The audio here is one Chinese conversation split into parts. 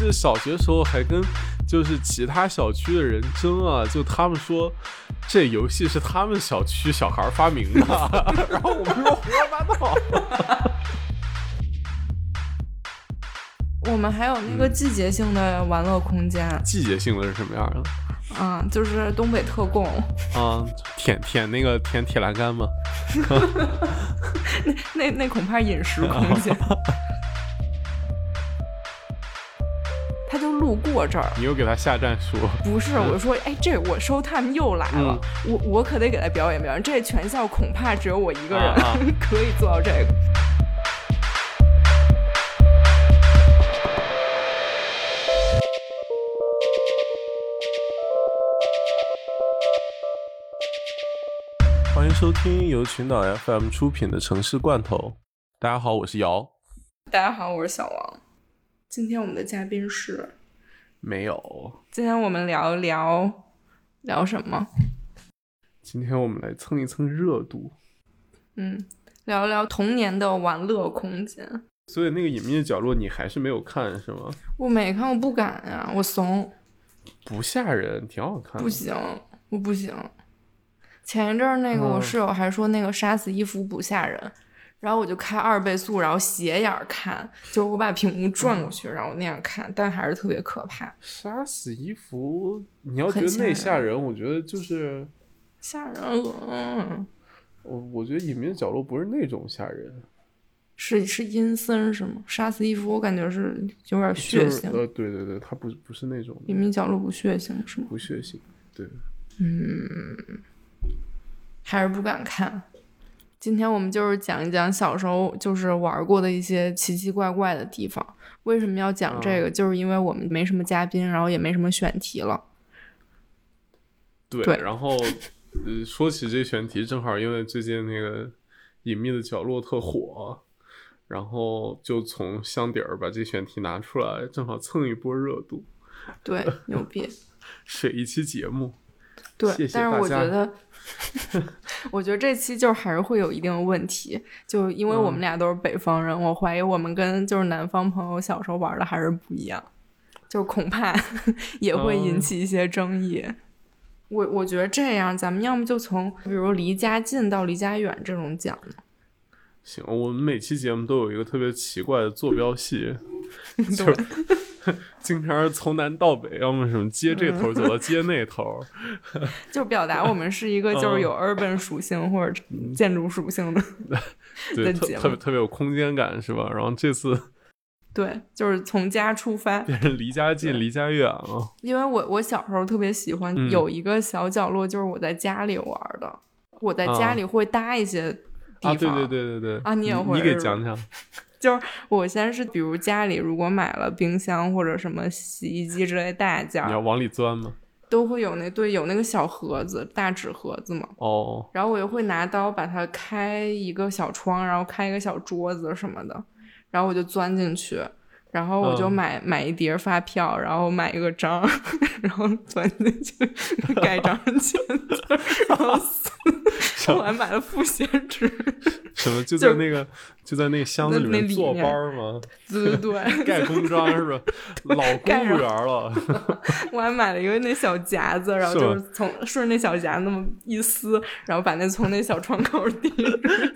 记得小学时候还跟就是其他小区的人争啊，就他们说这游戏是他们小区小孩发明的，然后我们说胡说八道。我们还有那个季节性的玩乐空间，季节性的是什么样的？嗯，就是东北特供。啊，舔舔那个舔铁栏杆吗？那那那恐怕饮食空间。路过这儿，你又给他下战书？不是，我说，哎，这我 show time 又来了，我我可得给他表演表演。这全校恐怕只有我一个人 可以做到这个。欢迎收听由群岛 FM 出品的《城市罐头》。大家好，我是姚。大家好，我是小王。今天我们的嘉宾是没有。今天我们聊一聊聊什么？今天我们来蹭一蹭热度。嗯，聊一聊童年的玩乐空间。所以那个隐秘的角落你还是没有看是吗？我没看，我不敢呀，我怂。不吓人，挺好看。不行，我不行。前一阵儿，那个我室友还说那个杀死伊芙不吓人，然后我就开二倍速，然后斜眼看，就是我把屏幕转过去，然后那样看，但还是特别可怕。杀死伊芙，你要觉得那吓人，我觉得就是吓人了。我我觉得隐秘的角落不是那种吓人，是是阴森是吗？杀死伊芙，我感觉是有点血腥。呃，对对对，它不不是那种隐秘角落不血腥是吗？不血腥，对，嗯。还是不敢看。今天我们就是讲一讲小时候就是玩过的一些奇奇怪怪的地方。为什么要讲这个？就是因为我们没什么嘉宾，然后也没什么选题了。对，然后呃，说起这选题，正好因为最近那个隐秘的角落特火，然后就从箱底儿把这选题拿出来，正好蹭一波热度。对，牛逼！水一期节目。对，但是我觉得。我觉得这期就是还是会有一定的问题，就因为我们俩都是北方人，我怀疑我们跟就是南方朋友小时候玩的还是不一样，就恐怕 也会引起一些争议。我我觉得这样，咱们要么就从比如离家近到离家远这种讲呢。行，我们每期节目都有一个特别奇怪的坐标系，就是。经常是从南到北，要么什么接这头走到接那头，就表达我们是一个就是有 urban 属性或者建筑属性的 对，特别特别有空间感是吧？然后这次对，就是从家出发，变成离家近离家远了。因为我我小时候特别喜欢有一个小角落，就是我在家里玩的，我在家里会搭一些地方，对对对对对啊，你也会，你给讲讲。就是我先是，比如家里如果买了冰箱或者什么洗衣机之类大件，你要往里钻吗？都会有那对有那个小盒子，大纸盒子嘛。哦。然后我又会拿刀把它开一个小窗，然后开一个小桌子什么的，然后我就钻进去，然后我就买买一叠发票，然后买一个章，然后钻进去盖章签字，然后 我还买了复写纸。什么就在那个就在那个箱子里面坐班吗？对对对，盖公章是吧？老 公务员了。我还买了一个那小夹子，然后就是从顺着那小夹那么一撕，然后把那从那小窗口递出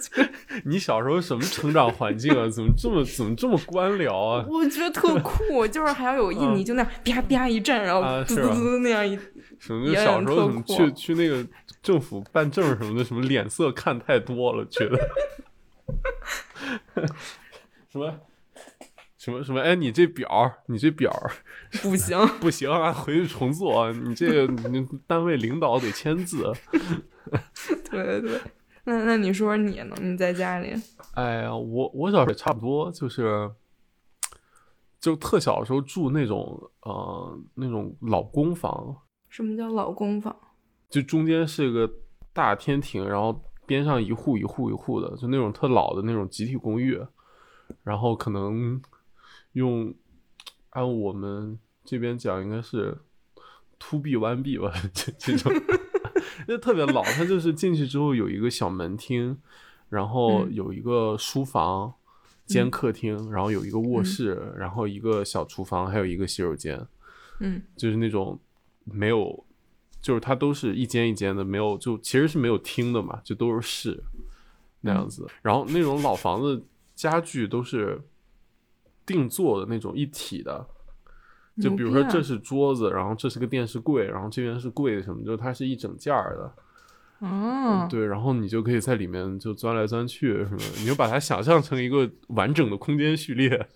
去。你小时候什么成长环境啊？怎么这么怎么这么官僚啊？我觉得特酷，就是还要有印泥，就那样啪啪一震，然后滋滋滋那样一。什么？小时候怎么去去那个？政府办证什么的，什么脸色看太多了，觉得什么什么什么？哎，你这表，你这表 不行，不行啊！回去重做，你这你单位领导得签字。对对对，那那你说说你呢？你在家里？哎呀，我我小时候也差不多，就是就特小的时候住那种呃那种老公房。什么叫老公房？就中间是个大天庭，然后边上一户一户一户的，就那种特老的那种集体公寓，然后可能用按我们这边讲应该是 to B one B 吧，这这种，那特别老。它就是进去之后有一个小门厅，然后有一个书房，间客厅，然后有一个卧室，然后一个小厨房，还有一个洗手间。嗯，就是那种没有，就是它都是一间一间的，没有就其实是没有厅的嘛，就都是室那样子。然后那种老房子家具都是定做的那种一体的，就比如说这是桌子，然后这是个电视柜，然后这边是柜什么，就它是一整件儿的。哦，对，然后你就可以在里面就钻来钻去什么，你就把它想象成一个完整的空间序列，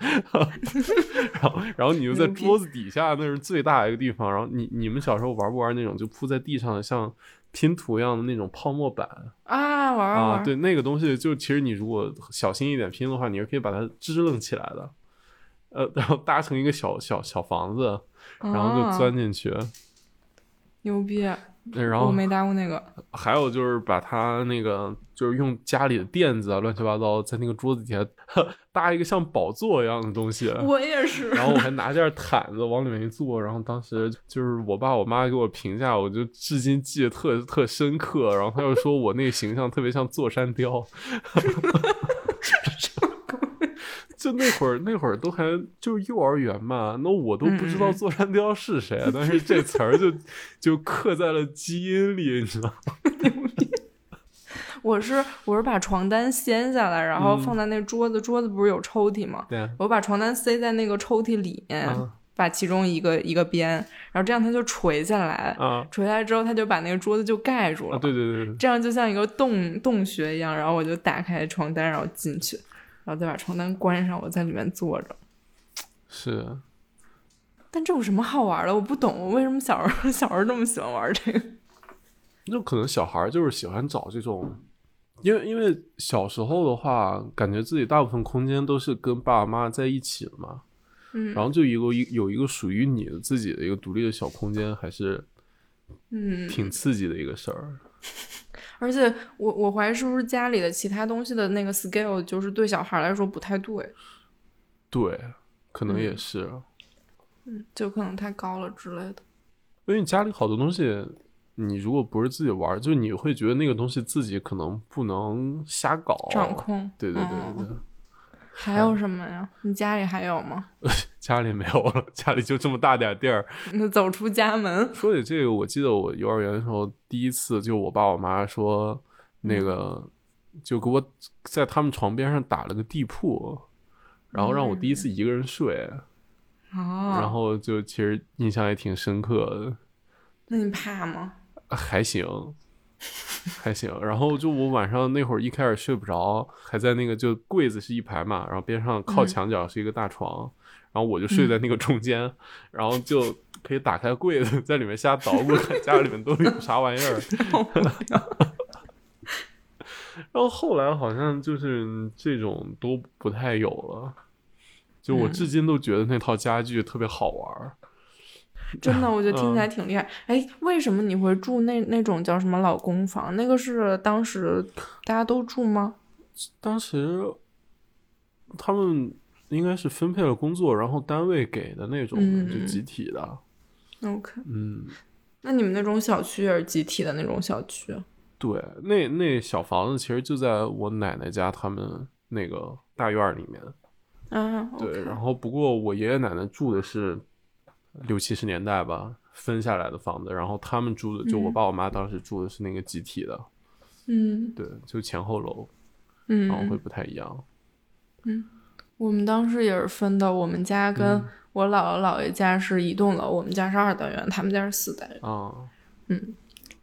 然后然后你就在桌子底下，那是最大的一个地方。然后你你们小时候玩不玩那种就铺在地上的像拼图一样的那种泡沫板啊？玩啊，对，那个东西就其实你如果小心一点拼的话，你是可以把它支棱起来的，呃，然后搭成一个小小小房子，然后就钻进去，牛逼。然后我没搭过那个，还有就是把它那个就是用家里的垫子啊，乱七八糟，在那个桌子底下搭一个像宝座一样的东西。我也是。然后我还拿件毯子往里面一坐，然后当时就是我爸我妈给我评价，我就至今记得特特深刻。然后他又说我那个形象特别像座山雕。就那会儿，那会儿都还就是幼儿园嘛，那我都不知道座山雕是谁，但是这词儿就就刻在了基因里，你知道吗？我是我是把床单掀下来，然后放在那桌子，桌子不是有抽屉吗？对，我把床单塞在那个抽屉里面，把其中一个一个边，然后这样它就垂下来，啊垂下来之后，它就把那个桌子就盖住了。对对对对，这样就像一个洞洞穴一样，然后我就打开床单，然后进去。然后再把床单关上，我在里面坐着。是，但这有什么好玩的？我不懂，为什么小时候 小时候这么喜欢玩这个？那可能小孩就是喜欢找这种，因为因为小时候的话，感觉自己大部分空间都是跟爸爸妈妈在一起的嘛。嗯。然后就一个一有一个属于你的自己的一个独立的小空间，还是嗯挺刺激的一个事儿。而且我我怀疑是不是家里的其他东西的那个 scale 就是对小孩来说不太对，对，可能也是，嗯，就可能太高了之类的。因为你家里好多东西，你如果不是自己玩，就你会觉得那个东西自己可能不能瞎搞掌控。对对对对对。还有什么呀？你家里还有吗？家里没有了，家里就这么大点地儿。那走出家门。说起这个，我记得我幼儿园的时候，第一次就我爸我妈说，那个就给我在他们床边上打了个地铺，然后让我第一次一个人睡。哦。然后就其实印象也挺深刻的。那你怕吗？还行。还行，然后就我晚上那会儿一开始睡不着，还在那个就柜子是一排嘛，然后边上靠墙角是一个大床，然后我就睡在那个中间，然后就可以打开柜子，在里面瞎捣鼓，家里面都有啥玩意儿。然后后来好像就是这种都不太有了，就我至今都觉得那套家具特别好玩。真的，我觉得听起来挺厉害。哎，为什么你会住那那种叫什么老公房？那个是当时大家都住吗？当时他们应该是分配了工作，然后单位给的那种，就集体的。OK，嗯，那你们那种小区也是集体的那种小区？对，那那小房子其实就在我奶奶家他们那个大院里面。啊，对，然后不过我爷爷奶奶住的是。六七十年代吧，分下来的房子，然后他们住的，就我爸我妈当时住的是那个集体的，嗯，对，就前后楼，嗯，然后会。不太一样，嗯，我们当时也是分的，我们家跟我姥姥姥爷家是一栋楼，我们家是二单元，他们家是四单元，啊，嗯，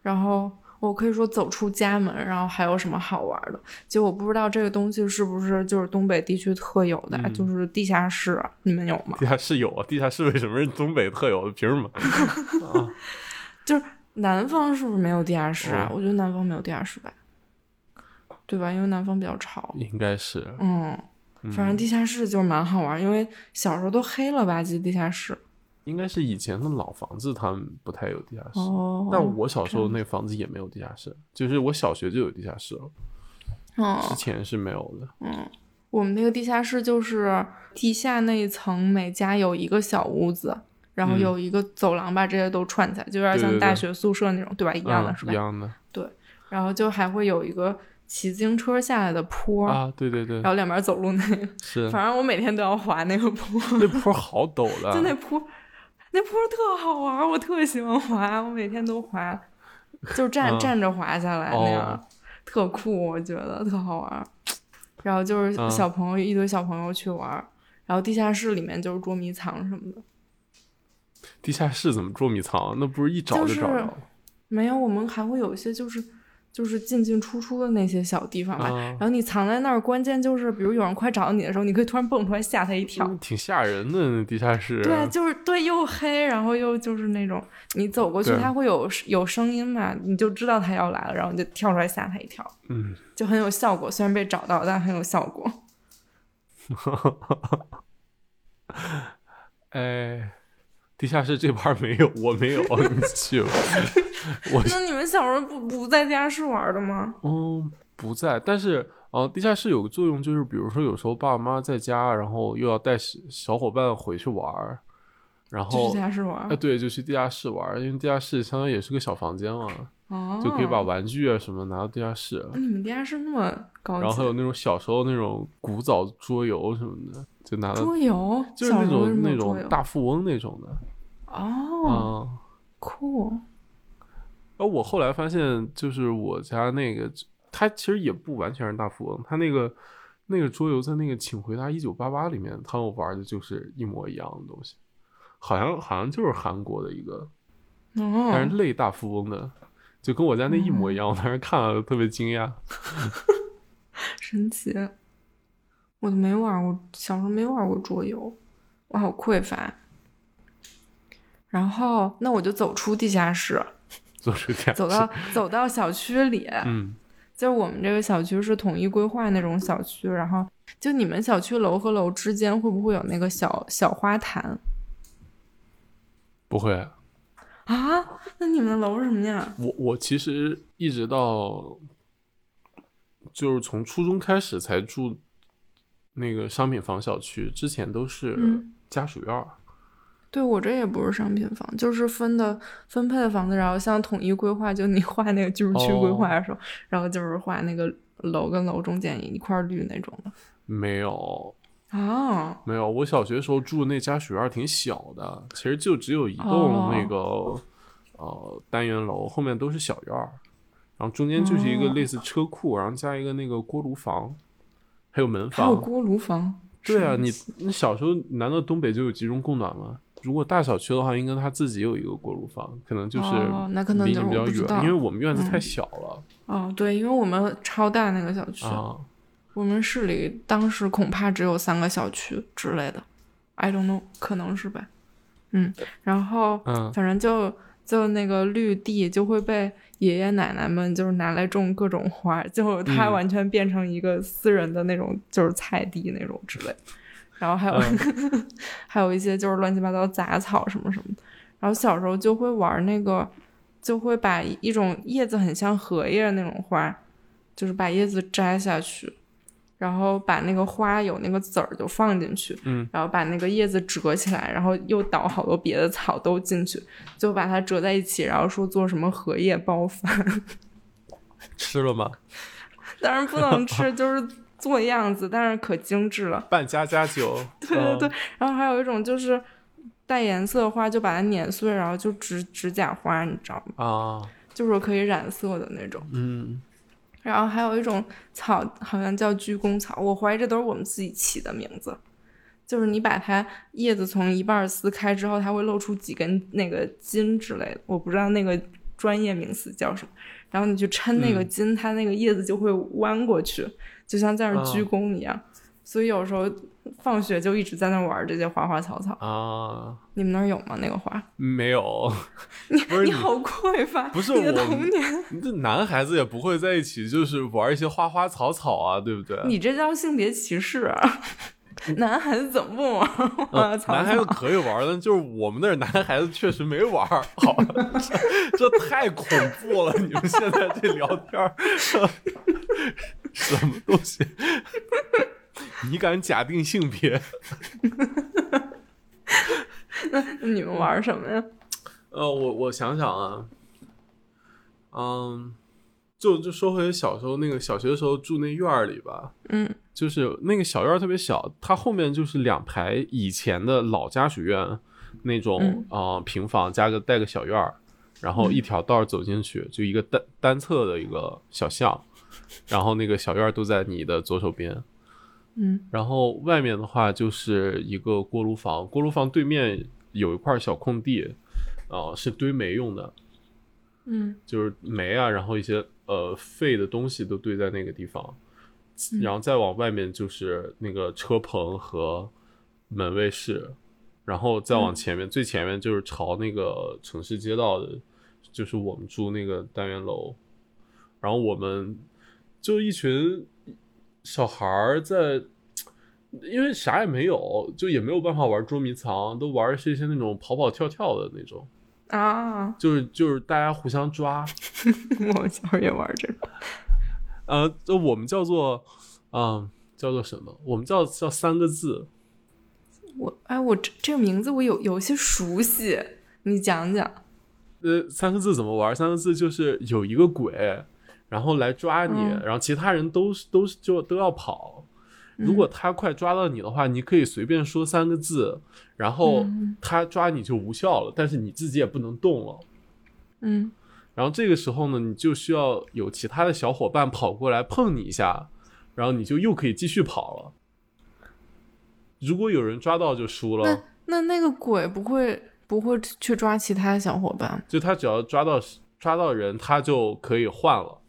然后。我可以说走出家门，然后还有什么好玩的？其实我不知道这个东西是不是就是东北地区特有的，就是地下室，你们有吗？地下室有啊，地下室为什么是东北特有的？凭什么？就是南方是不是没有地下室啊？我觉得南方没有地下室吧，对吧？因为南方比较潮。应该是。嗯，反正地下室就是蛮好玩，因为小时候都黑了吧唧地下室。应该是以前的老房子，他们不太有地下室。哦，但我小时候那房子也没有地下室，就是我小学就有地下室了。哦，之前是没有的。嗯，我们那个地下室就是地下那一层，每家有一个小屋子，然后有一个走廊，把这些都串起来，就有点像大学宿舍那种，对吧？一样的是吧？一样的。对，然后就还会有一个骑自行车下来的坡啊，对对对，然后两边走路那个，是，反正我每天都要滑那个坡，那坡好陡的，就那坡，那坡特好玩，我特喜欢滑，我每天都滑，就站站着滑下来那样，特酷，我觉得特好玩。然后就是小朋友一堆小朋友去玩，然后地下室里面就是捉迷藏什么的。地下室怎么捉迷藏？那不是一找就找着？没有，我们还会有一些就是就是进进出出的那些小地方吧。然后你藏在那儿，关键就是比如有人快找到你的时候，你可以突然蹦出来吓他一跳。挺吓人的那地下室。对，就是对，又黑，然后又就是那种你走过去，它会有有声音嘛，你就知道他要来了，然后你就跳出来吓他一跳。嗯。就很有效果，虽然被找到，但很有效果。哎，地下室这盘没有，我没有，你去吧。我那你们小时候不不在地下室玩的吗？嗯，不在。但是，呃，地下室有个作用，就是比如说有时候爸爸妈妈在家，然后又要带小伙伴回去玩，然后去地下室玩。哎，对，就去地下室玩，因为地下室相当于也是个小房间嘛。哦，就可以把玩具啊什么拿到地下室。你们地下室那么高级？然后还有那种小时候那种古早桌游什么的，就拿到桌游，就是那种那种大富翁那种的。哦，酷。然后我后来发现，就是我家那个，它其实也不完全是大富翁，它那个那个桌游在那个《请回答一九八八》里面，他们玩的就是一模一样的东西，好像好像就是韩国的一个，但是类大富翁的。就跟我家那一模一样，我当时看了特别惊讶，神奇！我都没玩过，小时候没玩过桌游，我好匮乏。然后，那我就走出地下室，走出地下室，走到走到小区里。嗯，就是我们这个小区是统一规划那种小区，然后就你们小区楼和楼之间会不会有那个小小花坛？不会。啊，那你们的楼是什么样？我我其实一直到，就是从初中开始才住那个商品房小区，之前都是家属院。对我这也不是商品房，就是分的分配的房子，然后像统一规划，就你画那个居住区规划的时候，然后就是画那个楼跟楼中间一块绿那种的。没有。啊，没有，我小学时候住的那家属院挺小的，其实就只有一栋那个呃单元楼，后面都是小院儿，然后中间就是一个类似车库，然后加一个那个锅炉房，还有门房。还有锅炉房？对啊，你你小时候难道东北就有集中供暖吗？如果大小区的话，应该他自己有一个锅炉房，可能就是那可能离你比较远，因为我们院子太小了。哦，对，因为我们超大那个小区。我们市里当时恐怕只有三个小区之类的，I don't know，可能是吧。嗯，然后，嗯，反正就就那个绿地就会被爷爷奶奶们就是拿来种各种花，就它完全变成一个私人的那种就是菜地那种之类。然后还有 还有一些就是乱七八糟杂草什么什么的。然后小时候就会玩那个，就会把一种叶子很像荷叶那种花，就是把叶子摘下去。然后把那个花有那个籽儿就放进去，嗯，然后把那个叶子折起来，然后又倒好多别的草都进去，就把它折在一起，然后说做什么荷叶包饭，吃了吗？当然不能吃，就是做样子，但是可精致了。半加加酒，对对对。然后还有一种就是带颜色的花，就把它碾碎，然后就指指甲花，你知道吗？啊，就是可以染色的那种，嗯。然后还有一种草，好像叫鞠躬草，我怀疑这都是我们自己起的名字。就是你把它叶子从一半撕开之后，它会露出几根那个筋之类的，我不知道那个专业名词叫什么。然后你去抻那个筋，它那个叶子就会弯过去，就像在那鞠躬一样。所以有时候放学就一直在那玩这些花花草草啊。你们那儿有吗？那个花没有。你你好匮乏，不是我童年。这男孩子也不会在一起，就是玩一些花花草草啊，对不对？你这叫性别歧视啊！男孩子怎么不玩花草？男孩子可以玩，但就是我们那儿男孩子确实没玩。好，这太恐怖了！你们现在这聊天，什么东西？你敢假定性别？那你们玩什么呀？呃，我我想想啊，嗯，就就说回小时候那个小学的时候住那院儿里吧，嗯，就是那个小院儿特别小，它后面就是两排以前的老家属院那种啊平房加个带个小院儿，然后一条道走进去就一个单单侧的一个小巷，然后那个小院儿都在你的左手边，嗯，然后外面的话就是一个锅炉房，锅炉房对面有一块小空地，啊是堆煤用的，嗯。就是煤啊，然后一些呃废的东西都堆在那个地方，然后再往外面就是那个车棚和门卫室，然后再往前面、最前面就是朝那个城市街道的，就是我们住那个单元楼，然后我们就一群小孩儿在。因为啥也没有，就也没有办法玩捉迷藏，都玩的是一些那种跑跑跳跳的那种，啊，就是就是大家互相抓，我们小时候也玩这个，呃，就我们叫做，嗯，叫做什么？我们叫叫三个字，我哎，我这这个名字我有有些熟悉，你讲讲。呃，三个字怎么玩？三个字就是有一个鬼，然后来抓你，嗯然后其他人都是都是就都要跑。如果他快抓到你的话，你可以随便说三个字，然后嗯他抓你就无效了，但是你自己也不能动了。嗯然后这个时候呢，你就需要有其他的小伙伴跑过来碰你一下，然后你就又可以继续跑了。如果有人抓到就输了，那那个鬼不会不会去抓其他小伙伴就他只要抓到抓到人，他就可以换了。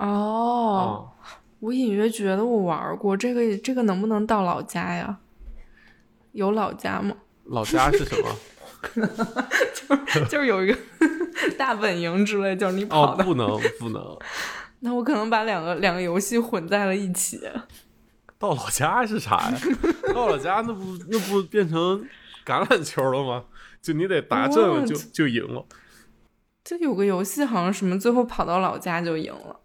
哦。啊、我隐约觉得我玩过这个，这个能不能到老家呀？有老家吗？老家是什么？就是就是有一个 大本营之类，就是你跑。不能不能，那我可能把两个两个游戏混在了一起。到老家是啥呀？到老家那不那不变成橄榄球了吗？就你得答正了就就赢了。就有个游戏好像什么，最后跑到老家就赢了。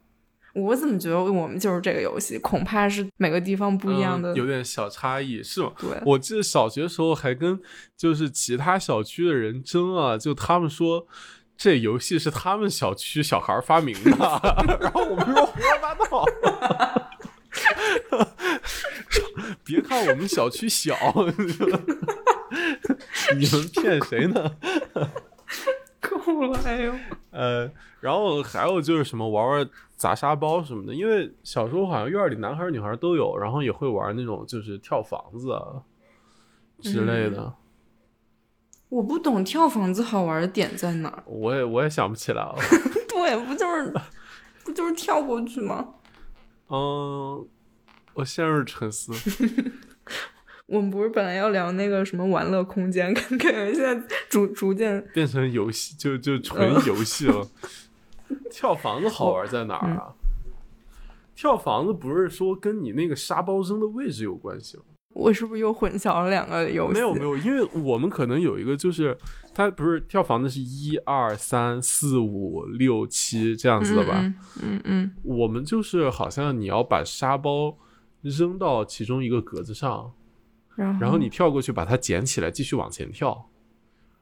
我怎么觉得我们就是这个游戏？恐怕是每个地方不一样的。嗯有点小差异，是吗？对，我记得小学时候还跟就是其他小区的人争啊，就他们说这游戏是他们小区小孩发明的，然后我们说胡说八道。别看我们小区小，你们骗谁呢？够了，哎呦！呃，然后还有就是什么玩玩砸沙包什么的，因为小时候好像院里男孩女孩都有，然后也会玩那种就是跳房子啊之类的。我不懂跳房子好玩的点在哪儿？我也我也想不起来了。对，不就是不就是跳过去吗？嗯，我陷入沉思。我们不是本来要聊那个什么玩乐空间，感 感觉现在逐逐渐变成游戏，就就纯游戏了。跳房子好玩在哪儿啊？跳房子不是说跟你那个沙包扔的位置有关系吗？我是不是又混淆了两个游戏？没有没有，因为我们可能有一个就是，它不是跳房子是一二三四五六七这样子的吧？嗯嗯嗯我们就是好像你要把沙包扔到其中一个格子上，然后然后你跳过去把它捡起来，继续往前跳。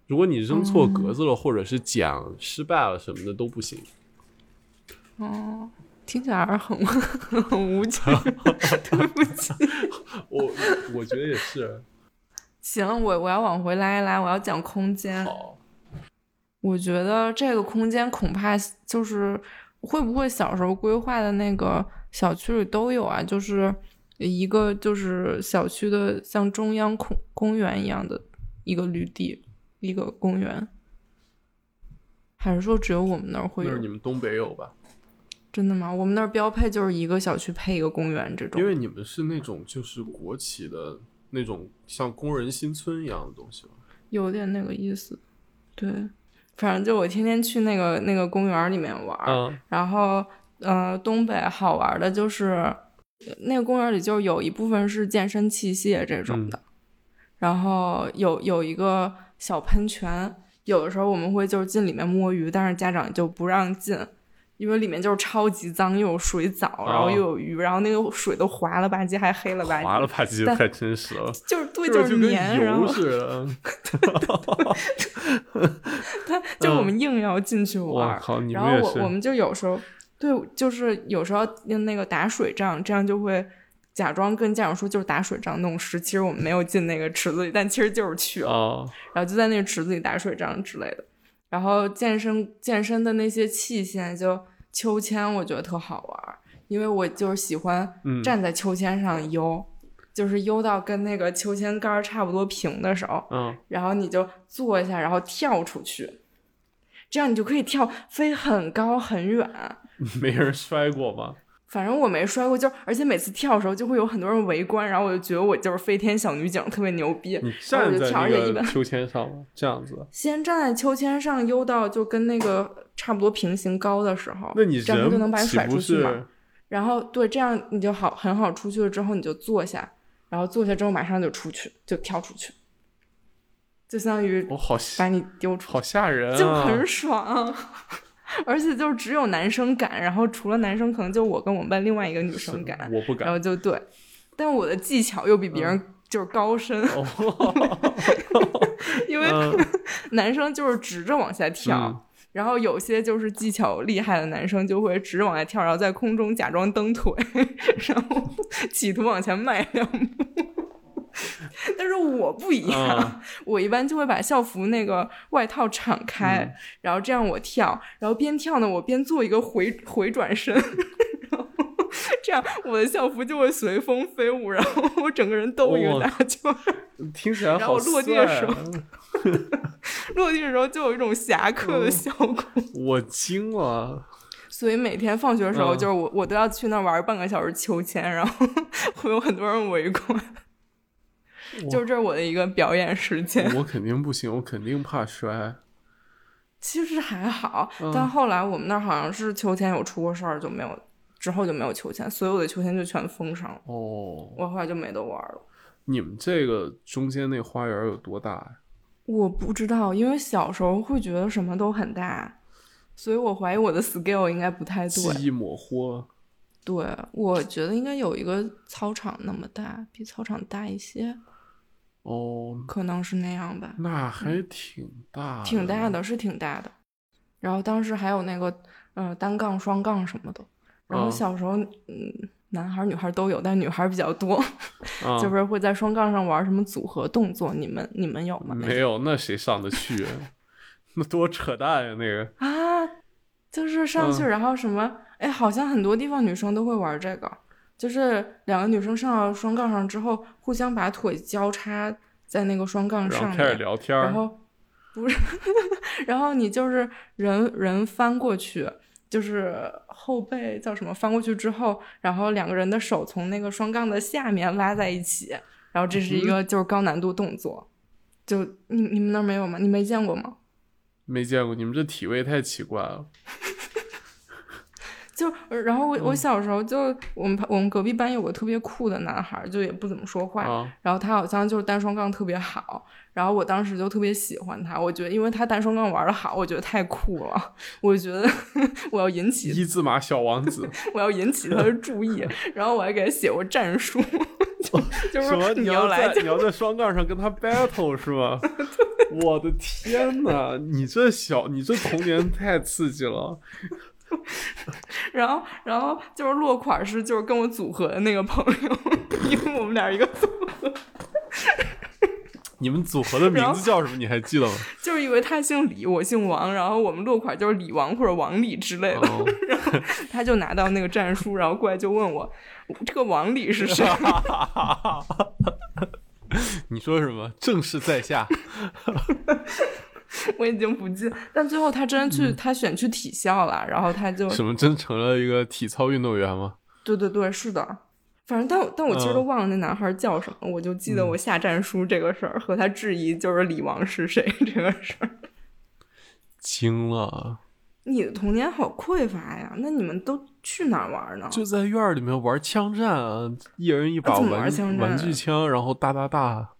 如果你扔错格子了，或者是捡失败了什么的都不行。哦，听起来很 很无情，对不起。我我觉得也是。行，我我要往回拉一拉，我要讲空间。好，我觉得这个空间恐怕就是会不会小时候规划的那个小区里都有啊？就是一个就是小区的像中央公公园一样的一个绿地，一个公园，还是说只有我们那儿会有那是？你们东北有吧？真的吗？我们那儿标配就是一个小区配一个公园这种因。为你们是那种就是国企的那种像工人新村一样的东西吧？有点那个意思，对，反正就我天天去那个那个公园里面玩，嗯然后呃，东北好玩的就是呃那个公园里就有一部分是健身器械这种的，然后有有一个小喷泉，有的时候我们会就是进里面摸鱼，但是家长就不让进。因为里面就是超级脏，又有水藻，然后又有鱼，然后那个水都滑了吧唧，还黑了吧唧，滑了吧唧但太真实了，就是对，就是黏，然后。他就我们硬要进去玩然后我我们就有时候对，就是有时候用那个打水仗，这样就会假装跟家长说就是打水仗弄湿，其实我们没有进那个池子里，但其实就是去了，然后就在那个池子里打水仗之类的。然后健身健身的那些器械，就秋千，我觉得特好玩，因为我就是喜欢站在秋千上悠，就是悠到跟那个秋千杆差不多平的时候，嗯，然后你就坐一下，然后跳出去，这样你就可以跳飞很高很远。没人摔过吗？反正我没摔过，就而且每次跳的时候就会有很多人围观，然后我就觉得我就是飞天小女警，特别牛逼。你站在那个秋千上吗？这样子。先站在秋千上悠到就跟那个差不多平行高的时候，那你这样就能把你甩出去嘛？然后对，这样你就好很好出去了之后你就坐下，然后坐下之后马上就出去，就跳出去，就相当于我好把你丢出，好吓人，就很爽。而且就是只有男生敢，然后除了男生，可能就我跟我们班另外一个女生敢，我不敢。然后就对，但我的技巧又比别人就是高深，因为 男生就是直着往下跳，然后有些就是技巧厉害的男生就会直着往下跳，然后在空中假装蹬腿，然后企图往前迈两步。但是我不一样，我一般就会把校服那个外套敞开，然后这样我跳，然后边跳呢，我边做一个回回转身，然后这样我的校服就会随风飞舞，然后我整个人兜一个大圈，听起来好落地的时候，落地的时候就有一种侠客的效果。我惊了，所以每天放学的时候，就是我我都要去那玩半个小时秋千，然后会有很多人围观。就这是我的一个表演时间，我肯定不行，我肯定怕摔。其实还好，但后来我们那儿好像是秋千有出过事儿，就没有，之后就没有秋千，所有的秋千就全封上了。哦，我后来就没得玩了。你们这个中间那花园有多大呀？我不知道，因为小时候会觉得什么都很大，所以我怀疑我的 scale 应该不太对，记忆模糊。对，我觉得应该有一个操场那么大，比操场大一些。哦，可能是那样吧。那还挺大，挺大的，是挺大的。然后当时还有那个，嗯，单杠、双杠什么的。然后小时候，嗯，男孩女孩都有，但女孩比较多，就是会在双杠上玩什么组合动作。你们你们有吗？没有，那谁上得去？那多扯淡呀！那个啊，就是上去，然后什么？哎，好像很多地方女生都会玩这个。就是两个女生上到双杠上之后，互相把腿交叉在那个双杠上面，开始聊天。然后不是，然后你就是人人翻过去，就是后背叫什么？翻过去之后，然后两个人的手从那个双杠的下面拉在一起，然后这是一个就是高难度动作。就你你们那儿没有吗？你没见过吗？没见过，你们这体位太奇怪了。就然后我我小时候就我们我们隔壁班有个特别酷的男孩，就也不怎么说话，然后他好像就是单双杠特别好，然后我当时就特别喜欢他，我觉得因为他单双杠玩的好，我觉得太酷了，我觉得 我要引起一字马小王子，我要引起他的 注意，然后我还给他写过战术，就是说你要来你要在双杠上跟他 battle 是吗？我的天呐，你这小你这童年太刺激了。然后，然后就是落款是就是跟我组合的那个朋友，因为我们俩一个组合。你们组合的名字叫什么？你还记得吗？就是因为他姓李，我姓王，然后我们落款就是李王或者王李之类的。然后他就拿到那个战书，然后过来就问我：“这个王李是谁？”你说什么？正是在下。我已经不记，但最后他真去，他选去体校了，然后他就什么真成了一个体操运动员吗？对对对，是的。反正但但我其实都忘了那男孩叫什么，我就记得我下战书这个事儿和他质疑就是李王是谁 这个事儿。惊了！你的童年好匮乏呀？那你们都去哪儿玩呢？就在院里面玩枪战啊，一人一把玩玩具枪，然后哒哒哒。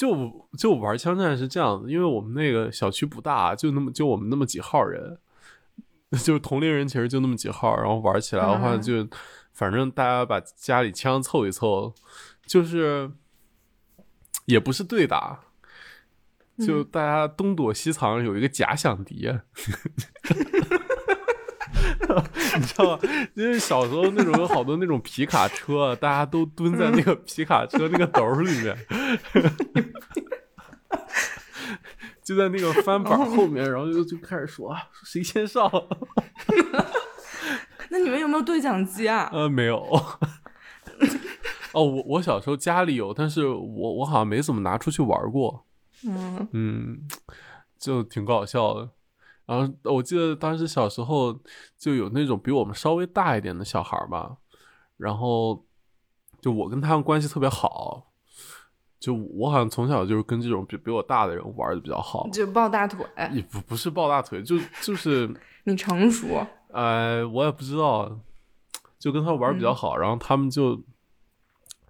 就就玩枪战是这样子，因为我们那个小区不大，就那么就我们那么几号人，就是同龄人其实就那么几号，然后玩起来的话就，反正大家把家里枪凑一凑，就是也不是对打，就大家东躲西藏，有一个假想敌。你知道吗？因为小时候那种有好多那种皮卡车，大家都蹲在那个皮卡车那个斗里面，就在那个翻板后面，然后就就开始说谁先上。那你们有没有对讲机啊？呃，没有。哦，我我小时候家里有，但是我我好像没怎么拿出去玩过。嗯嗯，就挺搞笑的。然后我记得当时小时候就有那种比我们稍微大一点的小孩吧，然后就我跟他们关系特别好。就我好像从小就是跟这种比比我大的人玩的比较好。就抱大腿？也不不是抱大腿，就就是 你成熟。哎，我也不知道，就跟他玩比较好，然后他们就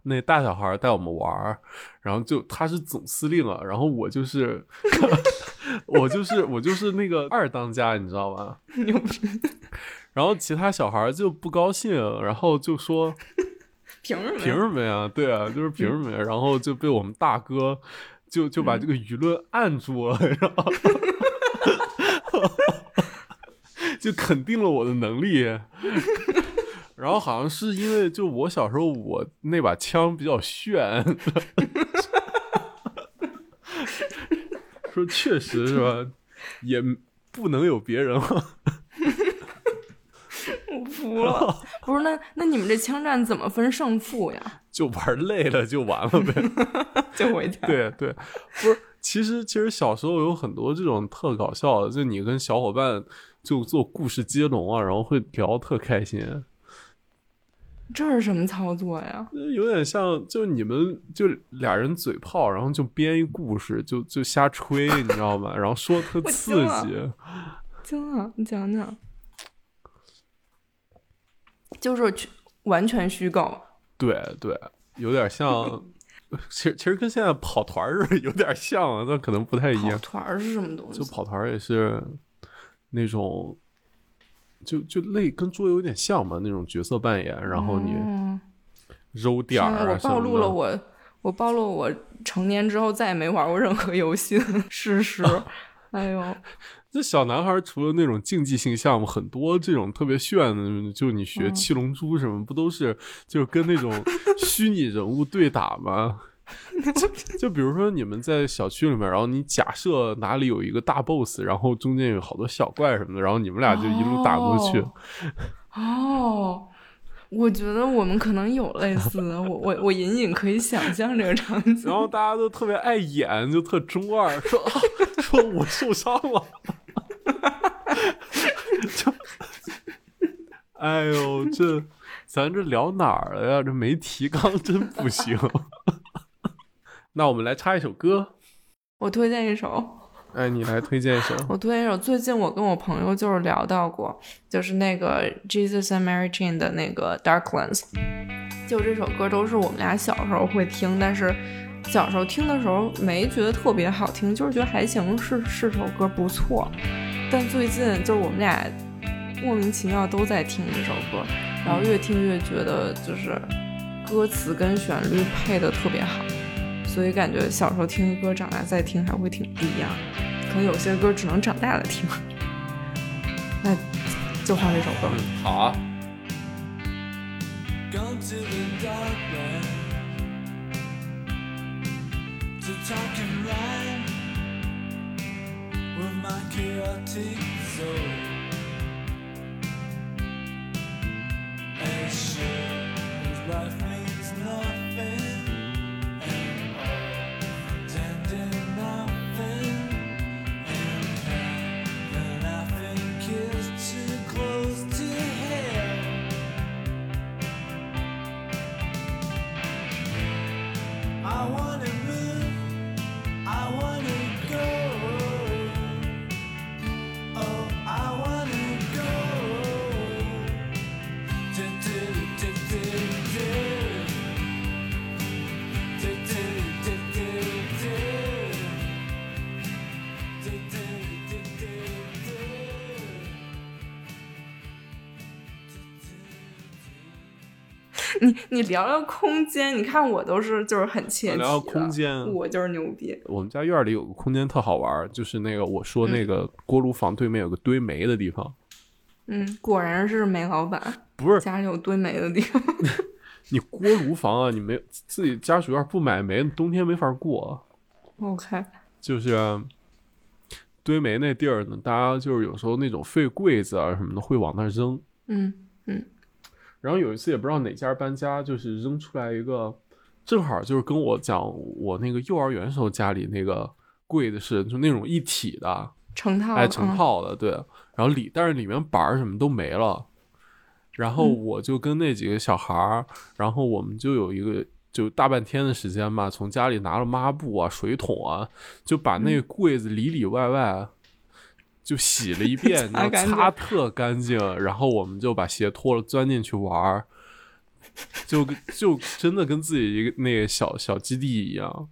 那大小孩带我们玩，然后就他是总司令啊，然后我就是 我就是我就是那个二当家，你知道吧？然后其他小孩就不高兴，然后就说 凭什么？凭什么呀？对啊，就是凭什么呀？然后就被我们大哥就就把这个舆论按住了，然后。就肯定了我的能力，然后好像是因为就我小时候我那把枪比较炫，说确实是吧，也不能有别人了。我服了，不是那那你们这枪战怎么分胜负呀？就玩累了就完了呗，就回家。对对，不是，其实其实小时候有很多这种特搞笑的，就你跟小伙伴。就做故事接龙啊，然后会聊特开心。这是什么操作呀？有点像，就你们就俩人嘴炮，然后就编一故事，就就瞎吹，你知道吗？然后说特 刺激。惊了，你讲讲。就是完全虚构。对对，有点像。其实其实跟现在跑团是 有点像，但可能不太一样。跑团是什么东西？就跑团也是。那种，就就类跟桌游有点像嘛，那种角色扮演，然后你揉点儿啊我暴露了我，我暴露我成年之后再也没玩过任何游戏的 事实。哎呦，这小男孩除了那种竞技性项目，很多这种特别炫的，就你学七龙珠什么，不都是就是跟那种 虚拟人物对打吗？就 就比如说你们在小区里面，然后你假设哪里有一个大 boss，然后中间有好多小怪什么的，然后你们俩就一路打过去。哦，我觉得我们可能有类似的，我我我隐隐可以想象这个场景。然后大家都特别爱演，就特中二，说说我受伤了。就，哎呦，这咱这聊哪儿了呀？这没提纲真不行。那我们来插一首歌，我推荐一首。哎，你来推荐一首。我推荐一首，最近我跟我朋友就是聊到过，就是那个 Jesus and Mary Jane 的那个 Darklands。就这首歌都是我们俩小时候会听，但是小时候听的时候没觉得特别好听，就是觉得还行，是是首歌不错。但最近就是我们俩莫名其妙都在听这首歌，然后越听越觉得就是歌词跟旋律配的特别好。所以感觉小时候听的歌，长大再听还会挺不一样。可能有些歌只能长大了听。那就换这首歌。好啊。你你聊聊空间，你看我都是就是很切题。聊聊空间，我就是牛逼。我们家院里有个空间特好玩，就是那个我说那个锅炉房对面有个堆煤的地方。嗯，果然是煤老板，不是家里有堆煤的地方。你锅炉房啊，你没自己家属院不买煤，冬天没法过。OK，就是堆煤那地儿呢，大家就是有时候那种废柜子啊什么的会往那扔。嗯嗯。然后有一次也不知道哪家搬家，就是扔出来一个，正好就是跟我讲我那个幼儿园时候家里那个柜子是就那种一体的成套，哎成套的对。然后里但是里面板儿什么都没了。然后我就跟那几个小孩儿，然后我们就有一个就大半天的时间吧，从家里拿了抹布啊、水桶啊，就把那个柜子里里外外就洗了一遍，然后擦特干净。然后我们就把鞋脱了，钻进去玩儿，就就真的跟自己一个那个小小基地一样。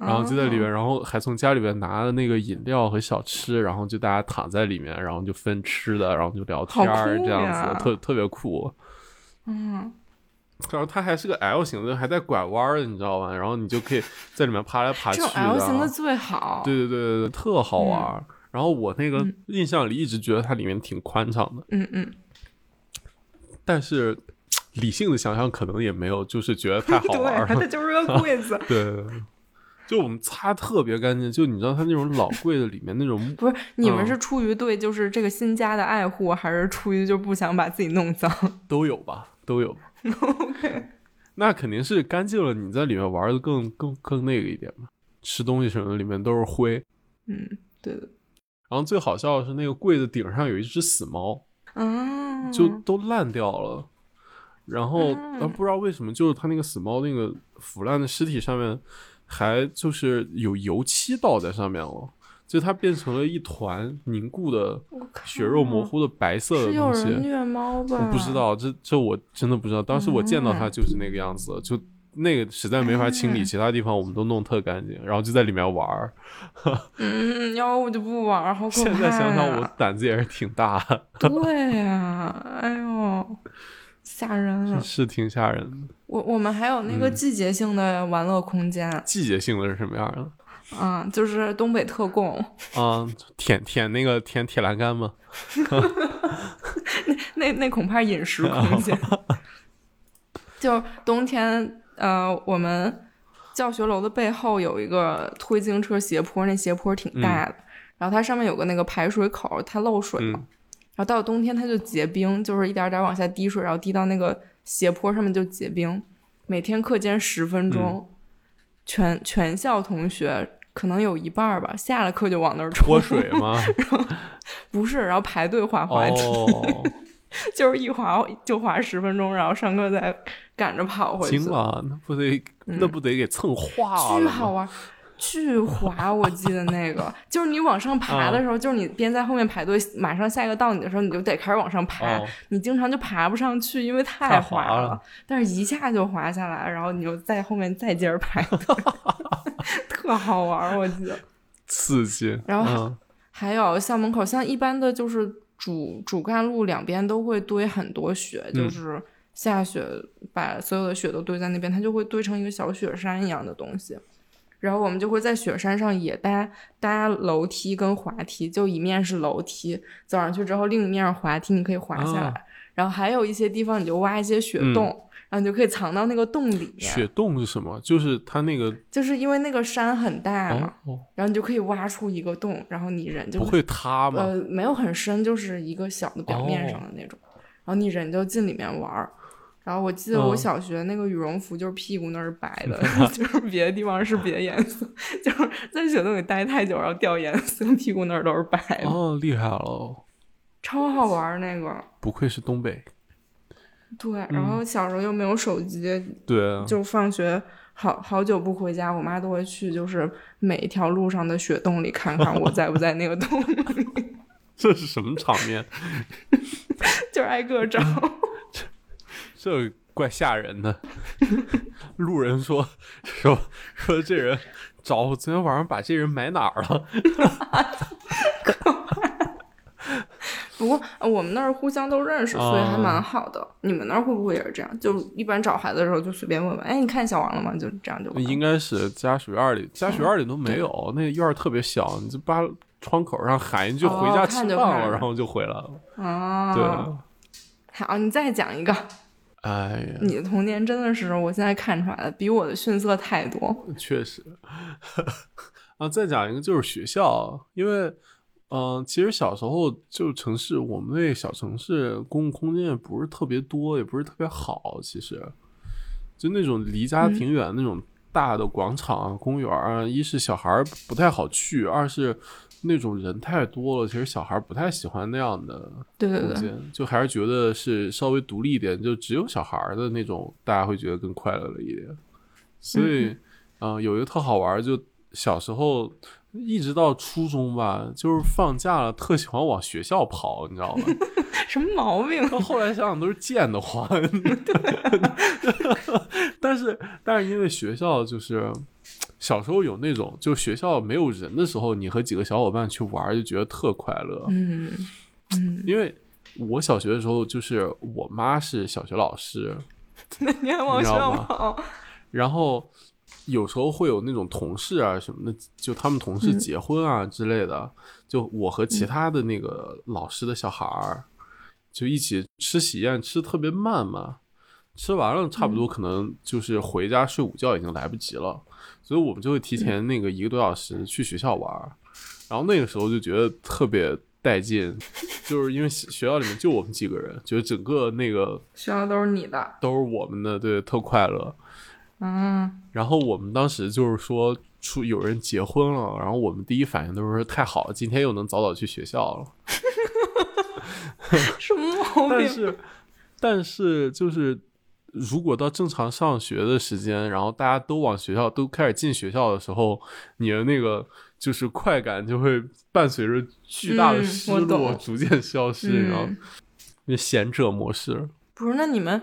然后就在里面，然后还从家里边拿了那个饮料和小吃，然后就大家躺在里面，然后就分吃的，然后就聊天儿，这样子特特别酷。嗯，然后它还是个 L 型的，还在拐弯的，你知道吧？然后你就可以在里面爬来爬去。这 L 型的最好。对对对对对，特好玩。然后我那个印象里一直觉得它里面挺宽敞的。嗯嗯。但是理性的想想，可能也没有，就是觉得太好玩了。它就是个柜子。对。就我们擦特别干净，就你知道它那种老柜子里面那种 不是你们是出于对就是这个新家的爱护，还是出于就不想把自己弄脏？都有吧，都有。OK，那肯定是干净了，你在里面玩的更更更那个一点嘛。吃东西什么的里面都是灰。嗯，对的。然后最好笑的是那个柜子顶上有一只死猫，嗯，就都烂掉了。然后不知道为什么，就是它那个死猫那个腐烂的尸体上面。还就是有油漆倒在上面了，就它变成了一团凝固的血肉模糊的白色的东西。虐猫吧？我不知道，这这我真的不知道。当时我见到它就是那个样子，就那个实在没法清理，其他地方我们都弄特干净，然后就在里面玩儿。嗯，要我就不玩儿，好可怕。现在想想，我胆子也是挺大。对呀，哎呦。吓人了，是挺吓人的。我我们还有那个季节性的玩乐空间。季节性的是什么样的？啊，就是东北特供。啊，舔舔那个舔铁栏杆吗？那那那恐怕饮食空间。就冬天，呃，我们教学楼的背后有一个推自行车斜坡，那斜坡挺大的，然后它上面有个那个排水口，它漏水嘛。然后到了冬天，它就结冰，就是一点点往下滴水，然后滴到那个斜坡上面就结冰。每天课间十分钟，全全校同学可能有一半吧，下了课就往那儿冲水吗？不是，然后排队滑滑梯，就是一滑就滑十分钟，然后上课再赶着跑回去。行了，那不得那不得给蹭化了？巨好玩。巨滑，我记得那个，就是你往上爬的时候，就是你边在后面排队，马上下一个到你的时候，你就得开始往上爬，你经常就爬不上去，因为太滑了。但是一下就滑下来，然后你就在后面再接着排队，特好玩，我记得。刺激。然后还有校门口，像一般的就是主主干路两边都会堆很多雪，就是下雪把所有的雪都堆在那边，它就会堆成一个小雪山一样的东西。然后我们就会在雪山上也搭搭楼梯跟滑梯，就一面是楼梯走上去之后，另一面是滑梯，你可以滑下来。然后还有一些地方你就挖一些雪洞，然后你就可以藏到那个洞里面。雪洞是什么？就是它那个，就是因为那个山很大嘛，然后你就可以挖出一个洞，然后你人就不会塌吗？呃，没有很深，就是一个小的表面上的那种，然后你人就进里面玩儿。然后我记得我小学那个羽绒服就是屁股那儿白的，就是别的地方是别的颜色，就是在雪洞里待太久然后掉颜色，屁股那儿都是白的。哦，厉害了，超好玩那个。不愧是东北。对，然后小时候又没有手机，对，就放学好好久不回家，我妈都会去，就是每一条路上的雪洞里看看我在不在那个洞里。这是什么场面？就是挨个找。这怪吓人的。路人说说说这人找昨天晚上把这人埋哪儿了？不过我们那儿互相都认识，所以还蛮好的。你们那儿会不会也是这样？就一般找孩子的时候就随便问问，哎，你看小王了吗？就这样就。应该是家属院里，家属院里都没有，那个院儿特别小，你就扒窗口上喊一句“回家吃饭了”，然后就回来了。啊，对。好，你再讲一个。哎呀，你的童年真的是我现在看出来的，比我的逊色太多。确实。啊，再讲一个就是学校，因为。嗯，其实小时候就城市，我们那小城市公共空间也不是特别多，也不是特别好。其实，就那种离家挺远那种大的广场啊、公园啊，一是小孩不太好去，二是那种人太多了，其实小孩不太喜欢那样的空间，就还是觉得是稍微独立一点，就只有小孩的那种，大家会觉得更快乐了一点。所以，嗯，有一个特好玩，就小时候。一直到初中吧，就是放假了，特喜欢往学校跑，你知道吗？什么毛病？到后来想想都是贱的慌。但是，但是因为学校就是小时候有那种，就学校没有人的时候，你和几个小伙伴去玩，就觉得特快乐。嗯嗯。因为我小学的时候，就是我妈是小学老师，那你还往学校跑？然后。有时候会有那种同事啊什么的，就他们同事结婚啊之类的，就我和其他的那个老师的小孩儿，就一起吃喜宴，吃的特别慢嘛，吃完了差不多可能就是回家睡午觉已经来不及了，所以我们就会提前那个一个多小时去学校玩，然后那个时候就觉得特别带劲，就是因为学校里面就我们几个人，觉得整个那个学校都是你的，都是我们的，对，特快乐。嗯，然后我们当时就是说出有人结婚了，然后我们第一反应都是太好了，今天又能早早去学校了。什么毛病？但是，但是就是如果到正常上学的时间，然后大家都往学校都开始进学校的时候，你的那个就是快感就会伴随着巨大的失落逐渐消失，然后那贤者模式。不是，那你们。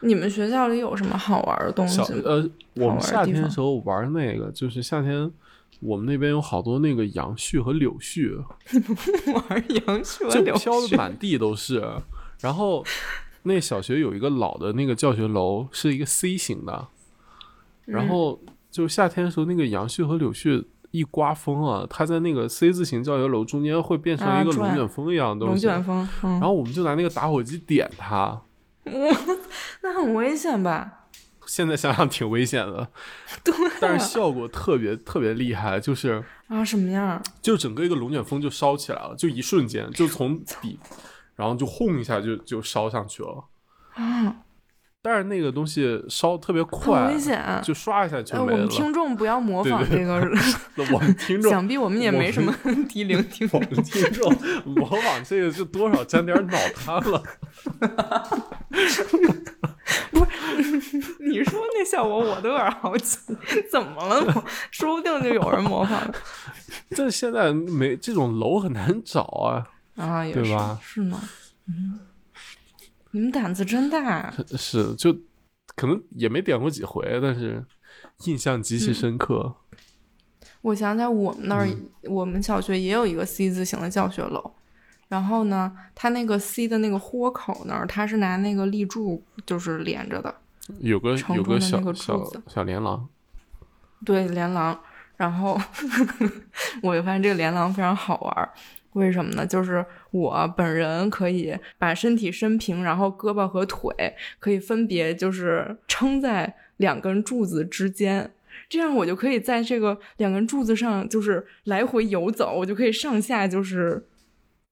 你们学校里有什么好玩的东西？呃，我们夏天的时候玩那个，就是夏天我们那边有好多那个杨絮和柳絮。玩杨絮和柳絮，飘的满地都是。然后那小学有一个老的那个教学楼，是一个 C 型的。然后就夏天的时候，那个杨絮和柳絮一刮风啊，它在那个 C 字形教学楼中间会变成一个龙卷风一样的东西。龙卷风。然后我们就拿那个打火机点它。那很危险吧？现在想想挺危险的，对，但是效果特别特别厉害，就是啊，什么样？就整个一个龙卷风就烧起来了，就一瞬间，就从底，然后就轰一下就就烧上去了啊！但是那个东西烧特别快，危险，就刷一下就没了。我们听众不要模仿这个，我们听众 想必我们也没什么 低龄听众，听众模仿这个就多少沾点脑瘫了。不是，你说那效果我都有点好奇，怎么了？说不定就有人模仿。这现在没这种楼很难找啊，啊，对吧？是吗？嗯。你们胆子真大，是就可能也没点过几回，但是印象极其深刻。我想想，我们那儿我们小学也有一个 C 字形的教学楼，然后呢，它那个 C 的那个豁口那儿，它是拿那个立柱就是连着的，有个有个小小小连廊，对连廊。然后 我就发现这个连廊非常好玩。为什么呢？就是我本人可以把身体伸平，然后胳膊和腿可以分别就是撑在两根柱子之间，这样我就可以在这个两根柱子上就是来回游走，我就可以上下就是。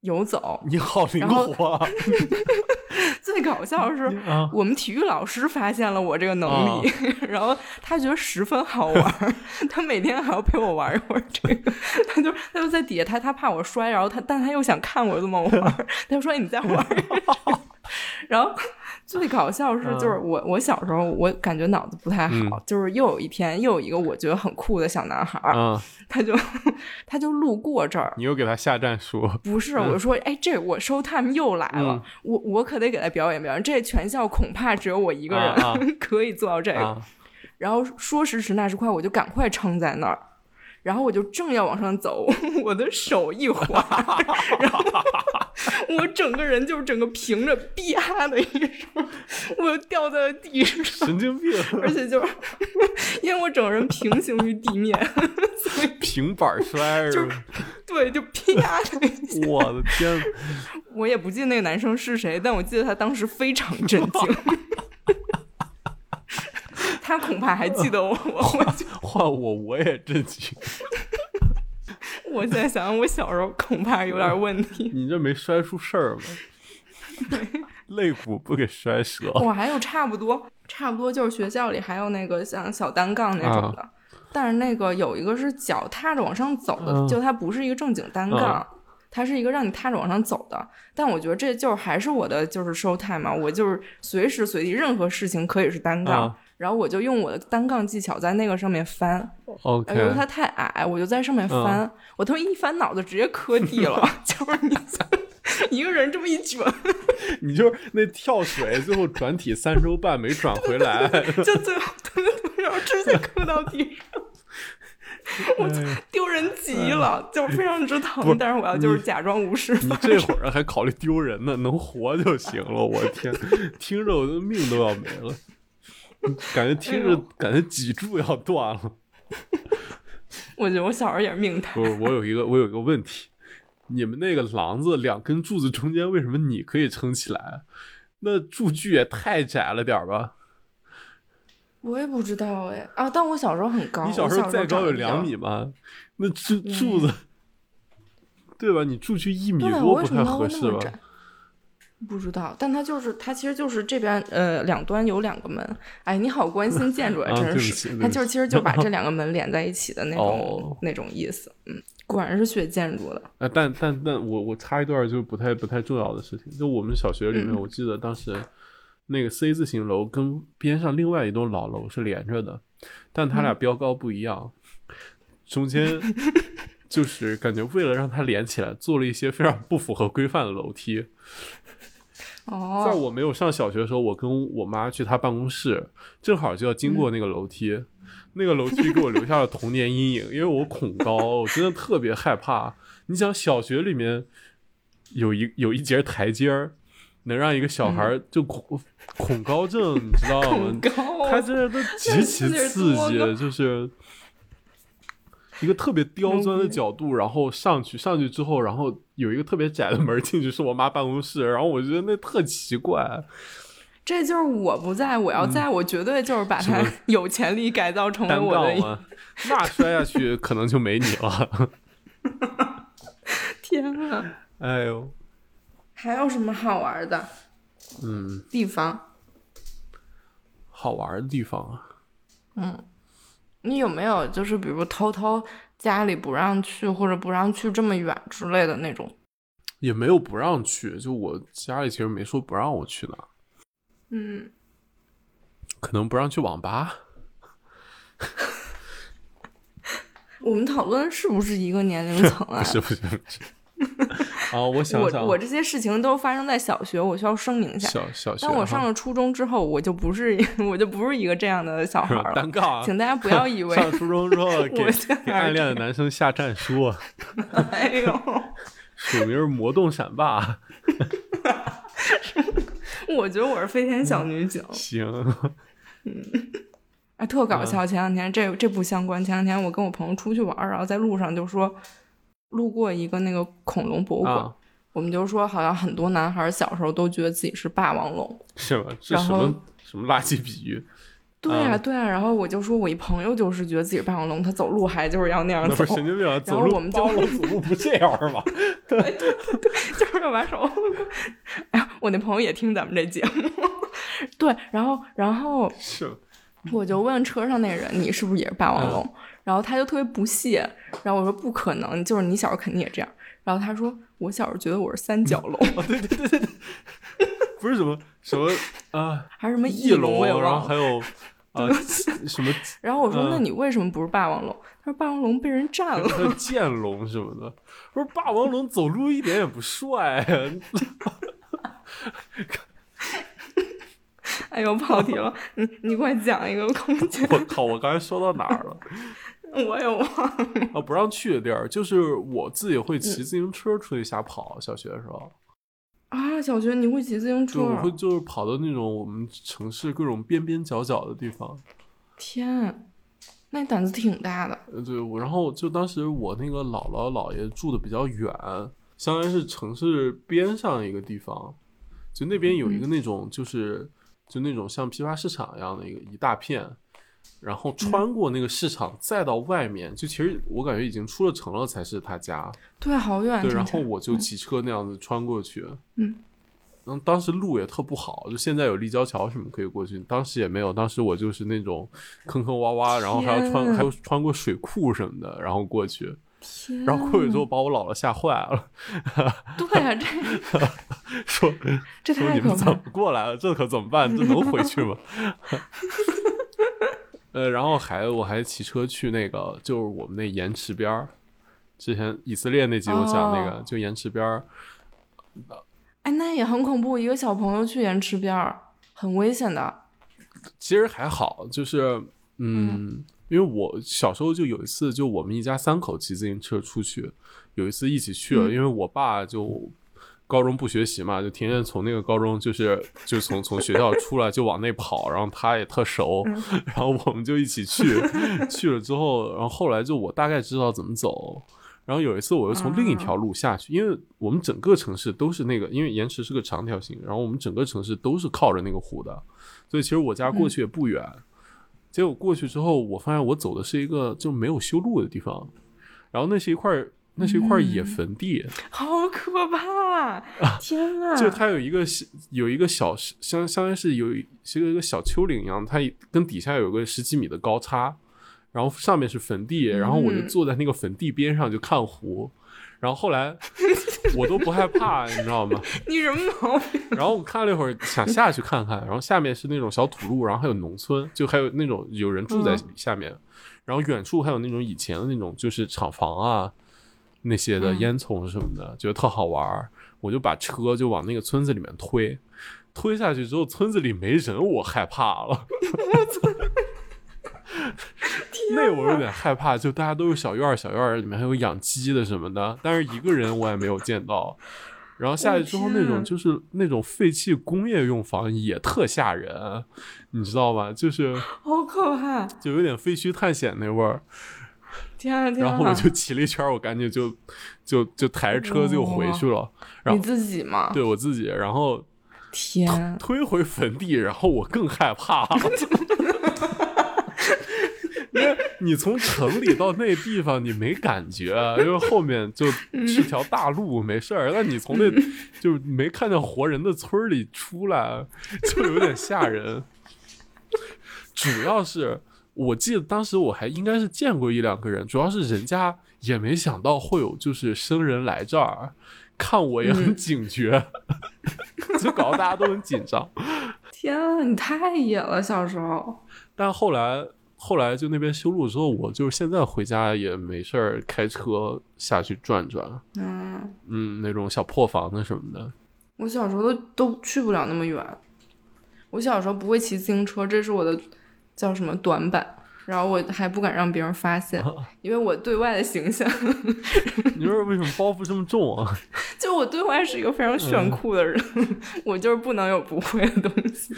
游走，你好灵活。最搞笑的是，我们体育老师发现了我这个能力，然后他觉得十分好玩，他每天还要陪我玩一会儿这个。他就他就在底下，他他怕我摔，然后他但他又想看我这么玩，他就说：“你再玩。”然后。最搞笑是，就是我我小时候我感觉脑子不太好，就是又有一天又有一个我觉得很酷的小男孩，他就他就路过这儿，你又给他下战书？不是，我说哎，这我 show time 又来了，我我可得给他表演表演，这全校恐怕只有我一个人 可以做到这个。然后说时迟那时快，我就赶快撑在那儿。然后我就正要往上走，我的手一滑，然后 我整个人就是整个平着，啪的一声，我掉在了地上。神经病！而且就是 因为我整个人平行于地面，所以平板摔是吧？对，就啪的一下。我的天！我也不记得那个男生是谁，但我记得他当时非常震惊。他恐怕还记得我，我换我我也震惊。我现在想想，我小时候恐怕有点问题。你这没摔出事儿吗？肋骨不给摔折。我还有差不多，差不多就是学校里还有那个像小单杠那种的，但是那个有一个是脚踏着往上走的，就它不是一个正经单杠，它是一个让你踏着往上走的。但我觉得这就是还是我的就是 show time 嘛，我就是随时随地任何事情可以是单杠。然后我就用我的单杠技巧在那个上面翻，OK。由于它太矮，我就在上面翻，我他妈一翻脑子直接磕地了，就是你 一个人这么一卷，你就是那跳水最后转体三周半没转回来，就最后对对对，然后直接磕到地上，我丢人极了，就非常之疼。但是我要就是假装无视。你这会儿还考虑丢人呢？能活就行了。我天，听着我的命都要没了。感觉听着，感觉脊柱要断了。我觉得我小时候也是命太。不是，我有一个，我有一个问题，你们那个廊子两根柱子中间为什么你可以撑起来？那柱距也太窄了点吧？我也不知道哎啊！但我小时候很高，你小时候再高有两米吗？那柱柱子，对吧？你柱距一米多不太合适吧？不知道，但它就是它，其实就是这边呃两端有两个门。哎，你好关心建筑啊，真是。它就是其实就把这 两个门连在一起的那种那种意思。嗯，果然是学建筑的。呃，但但但我我插一段就不太不太重要的事情，就我们小学里面，我记得当时那个 C 字形楼跟边上另外一栋老楼是连着的，但它俩标高不一样，中间 就是感觉为了让它连起来，做了一些非常不符合规范的楼梯。哦，在我没有上小学的时候，我跟我妈去她办公室，正好就要经过那个楼梯，那个楼梯给我留下了童年阴影，因为我恐高，我真的特别害怕。你想，小学里面有一有一节台阶儿，能让一个小孩就恐恐高症，你知道吗？他真的都 极其刺激，就是。一个特别刁钻的角度，然后上去，上去之后，然后有一个特别窄的门进去，是我妈办公室。然后我觉得那特奇怪。这就是我不在，我要在，我绝对就是把它有潜力改造成为我的。那摔下去可能就没你了。天啊！哎呦，还有什么好玩的？嗯，地方。好玩的地方啊。嗯。你有没有就是比如偷偷家里不让去或者不让去这么远之类的那种？也没有不让去，就我家里其实没说不让我去哪。嗯，可能不让去网吧。我们讨论是不是一个年龄层啊？不是不是不是。啊，我想想，我我这些事情都发生在小学，我需要声明一下。小小学，当我上了初中之后，我就不是 我就不是一个这样的小孩了。单杠，请大家不要以为 上初中之后给给暗恋的男生下战书。哎呦，署名魔动闪霸。我觉得我是飞天小女警。行。嗯，哎，特搞笑。前两天这这不相关。前两天我跟我朋友出去玩，然后在路上就说。路过一个那个恐龙博物馆，我们就说好像很多男孩小时候都觉得自己是霸王龙，是吗？这什么什么垃圾比喻？对啊，对啊。然后我就说我一朋友就是觉得自己是霸王龙，他走路还就是要那样走，神经病啊！然后我们就走路不这样吗？对 对对，就是要把手。哎呀，我那朋友也听咱们这节目，对，然后然后是，我就问车上那人，你是不是也是霸王龙？然后他就特别不屑，然后我说不可能，就是你小时候肯定也这样。然后他说我小时候觉得我是三角龙，对对对对对，不是什么什么啊，还是什么翼龙，然后还有 啊什么。然后我说那你为什么不是霸王龙？他说霸王龙被人占了。还有剑龙什么的，我说霸王龙走路一点也不帅。哎呦，跑题了！你你给我讲一个空间。我靠！我刚才说到哪儿了？我也忘了啊，不让去的地儿，就是我自己会骑自行车出去瞎跑。小学的时候啊，小学你会骑自行车？我会就是跑到那种我们城市各种边边角角的地方。天，那你胆子挺大的。呃，对，我然后就当时我那个姥姥姥爷住的比较远，相当于是城市边上一个地方，就那边有一个那种就是就那种像批发市场一样的一个一大片。然后穿过那个市场，再到外面，就其实我感觉已经出了城了，才是他家。对，好远。对，然后我就骑车那样子穿过去。嗯。然后当时路也特不好，就现在有立交桥什么可以过去，当时也没有。当时我就是那种坑坑洼洼，然后还要穿，还要穿过水库什么的，然后过去。然后过去之后把我姥姥吓坏了。对啊，这 说这说你们怎么过来了？这可怎么办？这能回去吗？呃，然后还我还骑车去那个，就是我们那盐池边儿，之前以色列那集我讲那个，就盐池边儿。哎，那也很恐怖，一个小朋友去盐池边儿，很危险的。其实还好，就是嗯，因为我小时候就有一次，就我们一家三口骑自行车出去，有一次一起去了，因为我爸就。高中不学习嘛，就天天从那个高中就是就从从学校出来就往那跑，然后他也特熟，然后我们就一起去，去了之后，然后后来就我大概知道怎么走，然后有一次我又从另一条路下去，因为我们整个城市都是那个，因为延池是个长条形，然后我们整个城市都是靠着那个湖的，所以其实我家过去也不远，结果过去之后，我发现我走的是一个就没有修路的地方，然后那是一块。那是一块野坟地，好可怕！天啊！就它有一个有一个小相相当于是有是一个小丘陵一样，它跟底下有个十几米的高差，然后上面是坟地，然后我就坐在那个坟地边上就看湖，然后后来我都不害怕，你知道吗？你什么毛病？然后我看了一会儿，想下去看看，然后下面是那种小土路，然后还有农村，就还有那种有人住在下面，然后远处还有那种以前的那种就是厂房啊。那些的烟囱什么的，觉得特好玩儿，我就把车就往那个村子里面推，推下去之后，村子里没人，我害怕了。那我有点害怕，就大家都是小院儿，小院儿里面还有养鸡的什么的，但是一个人我也没有见到。然后下去之后，那种就是那种废弃工业用房也特吓人，你知道吧？就是好可怕，就有点废墟探险那味儿。然后我就骑了一圈，我赶紧就就就抬着车就回去了。你自己吗？对我自己。然后天，推回坟地，然后我更害怕。因为你从城里到那地方你没感觉，因为后面就是条大路，没事儿。但你从那就没看见活人的村里出来，就有点吓人。主要是。我记得当时我还应该是见过一两个人，主要是人家也没想到会有就是生人来这儿看我也很警觉，就搞得大家都很紧张。天啊，你太野了，小时候。但后来后来就那边修路之后，我就是现在回家也没事儿开车下去转转。嗯嗯，那种小破房子什么的。我小时候都都去不了那么远。我小时候不会骑自行车，这是我的。叫什么短板？然后我还不敢让别人发现，因为我对外的形象。你说为什么包袱这么重啊？就我对外是一个非常炫酷的人，我就是不能有不会的东西，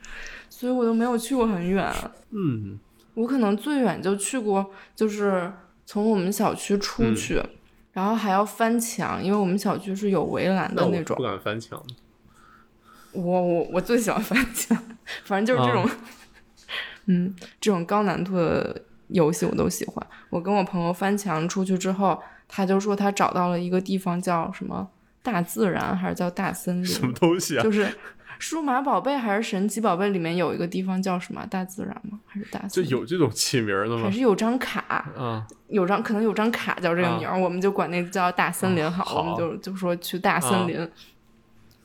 所以我都没有去过很远。嗯，我可能最远就去过，就是从我们小区出去，然后还要翻墙，因为我们小区是有围栏的那种。不敢翻墙。我我我最喜欢翻墙，反正就是这种。嗯，这种高难度的游戏我都喜欢。我跟我朋友翻墙出去之后，他就说他找到了一个地方，叫什么大自然，还是叫大森林？什么东西啊？就是数码宝贝还是神奇宝贝里面有一个地方叫什么大自然吗？还是大？就有这种起名的吗？还是有张卡？嗯，有张可能有张卡叫这个名儿，我们就管那叫大森林好。我们就就说去大森林，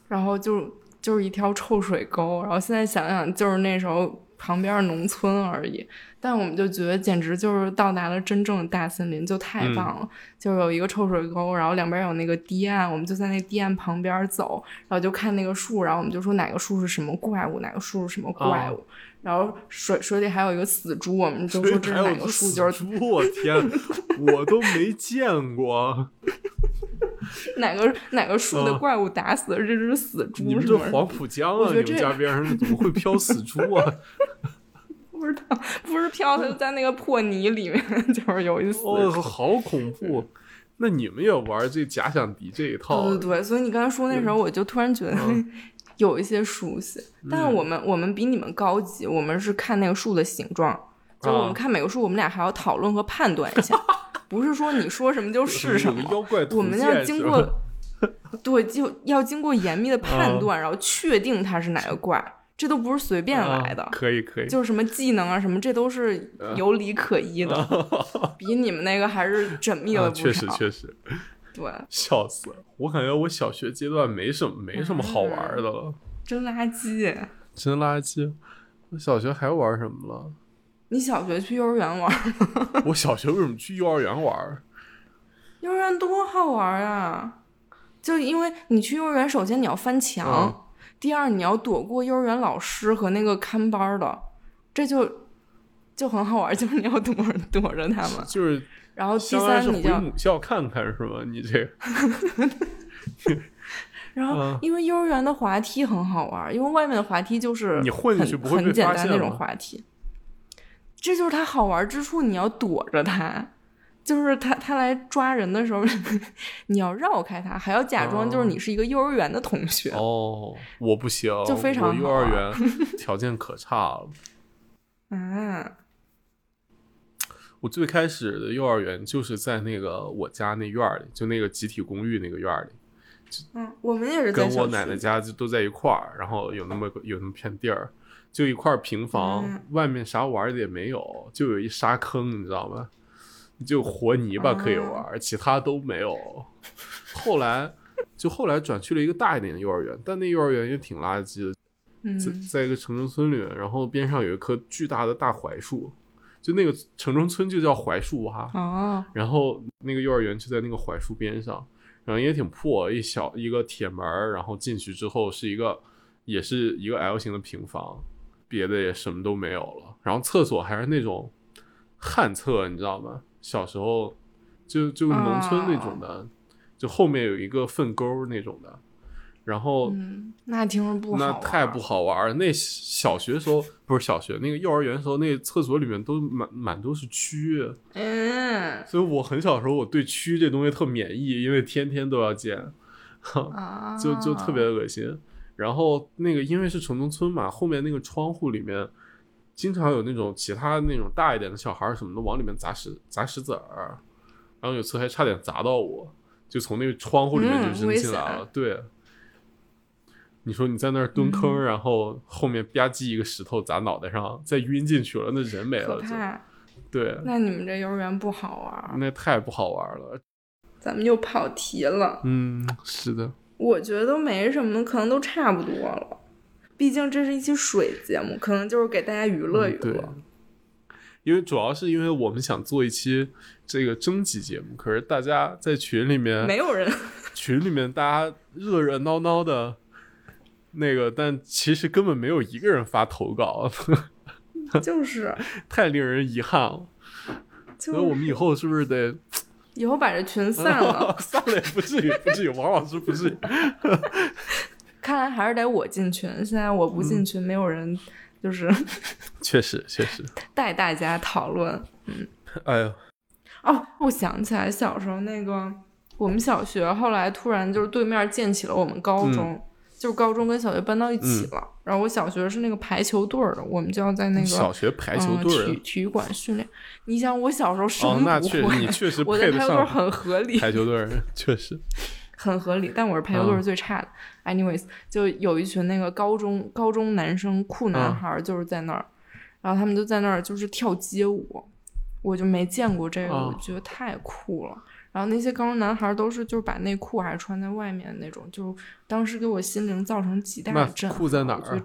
然后就就是一条臭水沟。然后现在想想，就是那时候。旁边农村而已。但我们就觉得简直就是到达了真正的大森林，就太棒了。就有一个臭水沟，然后两边有那个堤岸，我们就在那堤岸旁边走，然后就看那个树，然后我们就说哪个树是什么怪物，哪个树是什么怪物。然后水水里还有一个死猪，我们就说这是哪个树？就是猪，我天，我都没见过。哪个哪个树的怪物打死了这只死猪？你们这黄浦江啊，你们家边上怎么会飘死猪啊？不知道，不是飘，它在那个破泥里面，就是有一死。哦，好恐怖！那你们也玩这假想敌这一套？对对对，所以你刚才说那时候，我就突然觉得 有一些熟悉。但是我们我们比你们高级，我们是看那个树的形状，就我们看每个树，我们俩还要讨论和判断一下，不是说你说什么就是什么。我们要经过，对，就要经过严密的判断，然后确定它是哪个怪。这都不是随便来的，可以可以，就是什么技能啊什么，这都是有理可依的，比你们那个还是缜密了不少。确实确实，对，笑死了！我感觉我小学阶段没什么没什么好玩的了，真垃圾，真垃圾！我小学还玩什么了？你小学去幼儿园玩 我小学为什么去幼儿园玩？幼儿园多好玩啊！就因为你去幼儿园，首先你要翻墙。第二，你要躲过幼儿园老师和那个看班的，这就就很好玩，就是你要躲躲着他们。就是，然后第三，你就母校看看是吗？你这。然后，因为幼儿园的滑梯很好玩，因为外面的滑梯就是你混进去不会很简单那种滑梯，这就是它好玩之处。你要躲着它。就是他，他来抓人的时候，你要绕开他，还要假装就是你是一个幼儿园的同学。哦，我不行，就非常幼儿园 条件可差了。嗯，我最开始的幼儿园就是在那个我家那院里，就那个集体公寓那个院里。嗯，我们也是跟我奶奶家就都在一块儿，然后有那么有那么片地儿，就一块平房，外面啥玩的也没有，就有一沙坑，你知道吗？就活泥巴可以玩，其他都没有。后来就后来转去了一个大一点的幼儿园，但那幼儿园也挺垃圾的，在在一个城中村里面，然后边上有一棵巨大的大槐树，就那个城中村就叫槐树洼。哦。然后那个幼儿园就在那个槐树边上，然后也挺破，一小一个铁门，然后进去之后是一个也是一个 L 型的平房，别的也什么都没有了。然后厕所还是那种旱厕，你知道吗？小时候，就就农村那种的，就后面有一个粪沟那种的，然后那听着不好，那太不好玩儿。那小学时候不是小学，那个幼儿园时候，那厕所里面都满满都是蛆，嗯，所以我很小时候我对蛆这东西特免疫，因为天天都要见，就就特别恶心。然后那个因为是城中村嘛，后面那个窗户里面。经常有那种其他那种大一点的小孩什么的往里面砸石砸石子儿，然后有次还差点砸到我，就从那个窗户里面就扔进来了。对，你说你在那儿蹲坑，然后后面吧唧一个石头砸脑袋上，再晕进去了，那人没了。对。那你们这幼儿园不好玩？那太不好玩了。咱们又跑题了。嗯，是的。我觉得都没什么，可能都差不多了。毕竟这是一期水节目，可能就是给大家娱乐娱乐。因为主要是因为我们想做一期这个征集节目，可是大家在群里面没有人，群里面大家热热闹闹的，那个，但其实根本没有一个人发投稿，就是 太令人遗憾了。所以我们以后是不是得以后把这群散了？散了也不至于，不至于，王老师不至于。看来还是得我进群。现在我不进群，没有人，就是 确实确实带大家讨论。嗯，哎呦，哦，我想起来小时候那个，我们小学后来突然就是对面建起了我们高中，就是高中跟小学搬到一起了。然后我小学是那个排球队的，我们就要在那个小学排球队体体育馆训练。你想我小时候什么不会？那确实，你确实 我的排球队很合理。排球队 确实。很合理，但我是排球队最差的。Anyways，就有一群那个高中高中男生酷男孩，就是在那儿，然后他们就在那儿就是跳街舞，我就没见过这个，我觉得太酷了。然后那些高中男孩都是就是把内裤还穿在外面那种，就当时给我心灵造成极大的震撼。裤在哪儿？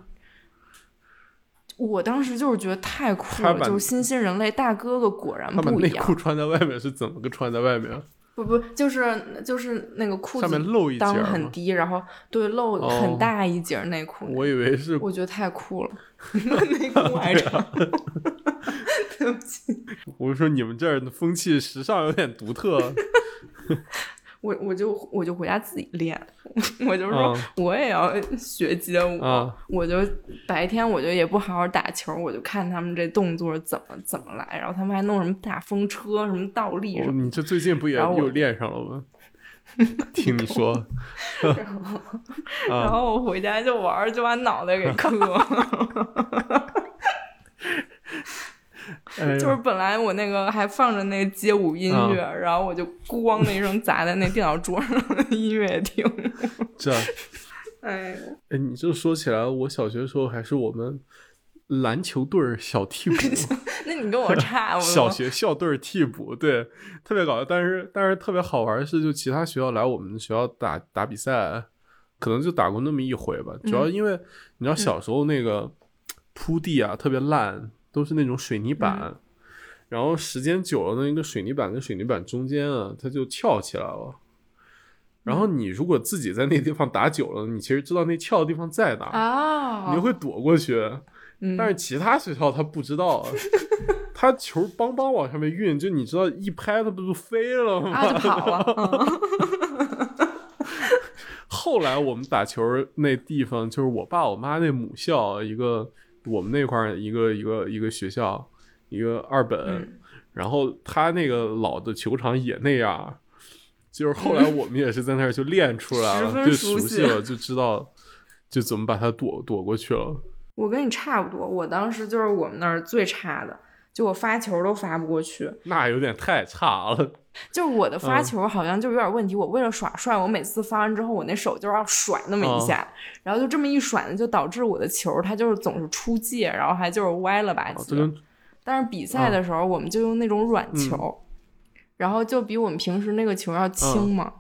我当时就是觉得太酷了，就是新兴人类大哥哥果然不一样。内裤穿在外面是怎么个穿在外面？不不，就是就是那个裤子上面露一截很低，然后对露很大一截内裤。我以为是，我觉得太酷了，内裤还长。对不起，我说你们这儿的风气时尚有点独特。我我就我就回家自己练，我就说我也要学街舞，我就白天我就也不好好打球，我就看他们这动作怎么怎么来，然后他们还弄什么大风车、什么倒立什么。你这最近不也又练上了吗？听你说，然后然后我回家就玩，就把脑袋给磕。就是本来我那个还放着那个街舞音乐，然后我就咣的一声砸在那电脑桌上，音乐也停。这，哎哎，你这说起来，我小学的时候还是我们篮球队小替补。那你跟我差。我小学校队替补，对，特别搞笑。但是但是特别好玩的是，就其他学校来我们学校打打比赛，可能就打过那么一回吧。主要因为你知道小时候那个铺地啊特别烂。都是那种水泥板，然后时间久了，那一个水泥板跟水泥板中间啊，它就翘起来了。然后你如果自己在那地方打久了，你其实知道那翘的地方在哪，啊，你就会躲过去。但是其他学校他不知道，他球邦邦往上面运，就你知道一拍，它不就飞了吗？就跑了。后来我们打球那地方，就是我爸我妈那母校一个。我们那块儿一个一个一个学校，一个二本，然后他那个老的球场也那样，就是后来我们也是在那儿就练出来了，就熟悉了，就知道就怎么把它躲躲过去了。我跟你差不多，我当时就是我们那儿最差的。就我发球都发不过去，那有点太差了。就是我的发球好像就有点问题。我为了耍帅，我每次发完之后，我那手就要甩那么一下，然后就这么一甩呢，就导致我的球它就是总是出界，然后还就是歪了吧唧。但是比赛的时候，我们就用那种软球，然后就比我们平时那个球要轻嘛。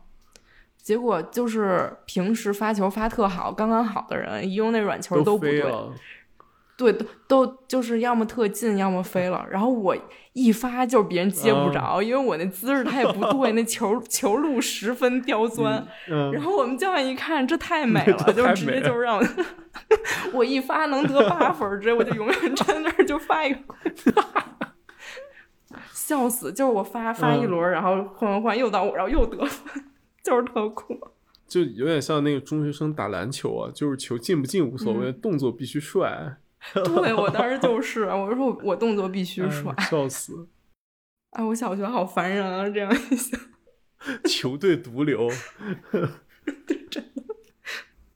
结果就是平时发球发特好、刚刚好的人，一用那软球都不对。对，都都就是要么特近，要么飞了。然后我一发就是别人接不着，因为我那姿势他也不对，那球球路十分刁钻。然后我们教练一看，这太美了，就直接就让我 我一发能得八分，直接我就永远站在那儿就发一个，笑死！就是我发发一轮，然后换换换又到我，然后又得分，就是特酷。就有点像那个中学生打篮球啊，就是球进不进无所谓，动作必须帅。对，我当时就是，我就说我动作必须帅，笑死！哎，我小学好烦人啊，这样一想，球队毒瘤，真的。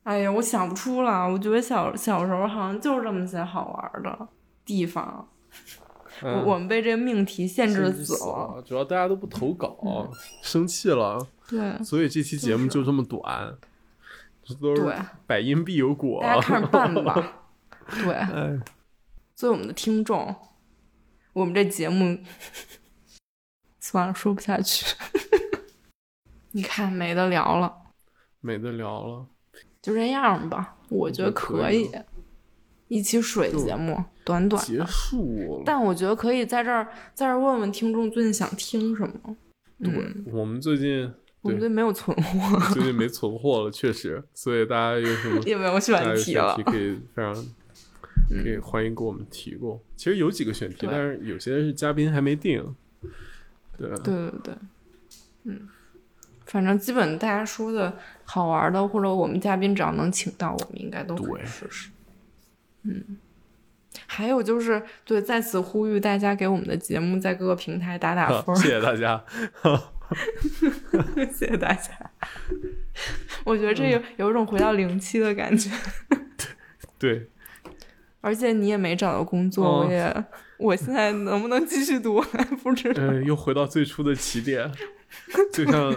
哎呀，我想不出了，我觉得小小时候好像就是这么些好玩的地方。我我们被这个命题限制死了，主要大家都不投稿，生气了。对，所以这期节目就这么短。对，百因必有果，大家看着办吧。对，作为我们的听众，我们这节目算了，说不下去。你看，没得聊了，没得聊了，就这样吧。我觉得可以，一期水节目，短短结束。但我觉得可以在这儿，在这儿问问听众最近想听什么。对，我们最近。我们最近没有存货，最近没存货了，确实。所以大家有什么 也没有选题了，可以非常。可以欢迎给我们提供。其实有几个选题，但是有些是嘉宾还没定。对对对对，嗯，反正基本大家说的好玩的，或者我们嘉宾只要能请到，我们应该都可以试试。嗯，还有就是，对，在此呼吁大家给我们的节目在各个平台打打分。谢谢大家，谢谢大家。我觉得这有有一种回到零七的感觉。对。而且你也没找到工作，我也，我现在能不能继续读 还不知道。又回到最初的起点，就像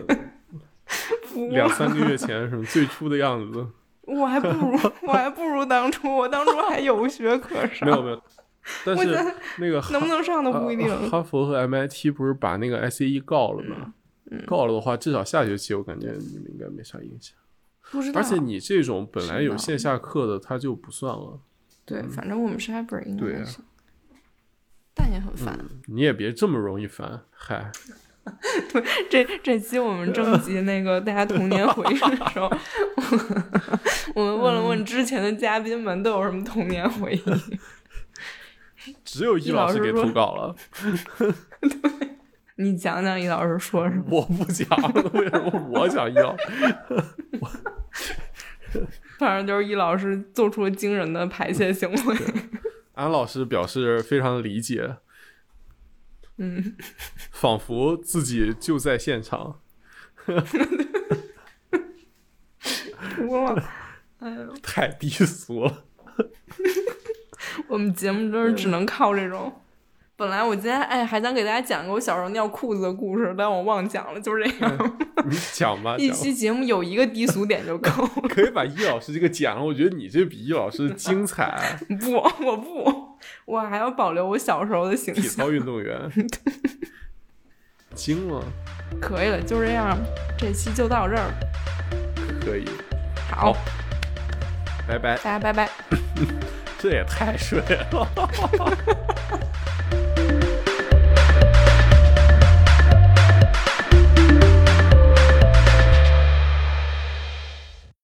两三个月前什么最初的样子。我还不如，我还不如当初，我当初还有学可上。没有没有，但是那个能不能上都不一定。哈佛和 MIT 不是把那个 SAE 告了吗？告了的话，至少下学期我感觉你们应该没啥影响。不知道。而且你这种本来有线下课的，它就不算了。对，反正我们是 hybrid，应该是。但也很烦。你也别这么容易烦，嗨。对，这这期我们征集那个大家童年回忆的时候，我们问了问之前的嘉宾们都有什么童年回忆。只有易老师给投稿了。对，你讲讲易老师说什么？我不讲，为什么我讲易老师？反正就是易老师做出了惊人的排泄行为。安老师表示非常理解。嗯，仿佛自己就在现场。哇，哎呦，太低俗了。我们节目就是只能靠这种。本来我今天哎还想给大家讲个我小时候尿裤子的故事，但我忘讲了，就是这样。你 讲吧，一期节目有一个低俗点就够了。可以把易老师这个讲了，我觉得你这比易老师精彩。不，我不，我还要保留我小时候的形象。体操运动员，精了。可以了，就这样，这期就到这儿。可以。好，拜拜，大家拜拜。这也太水了。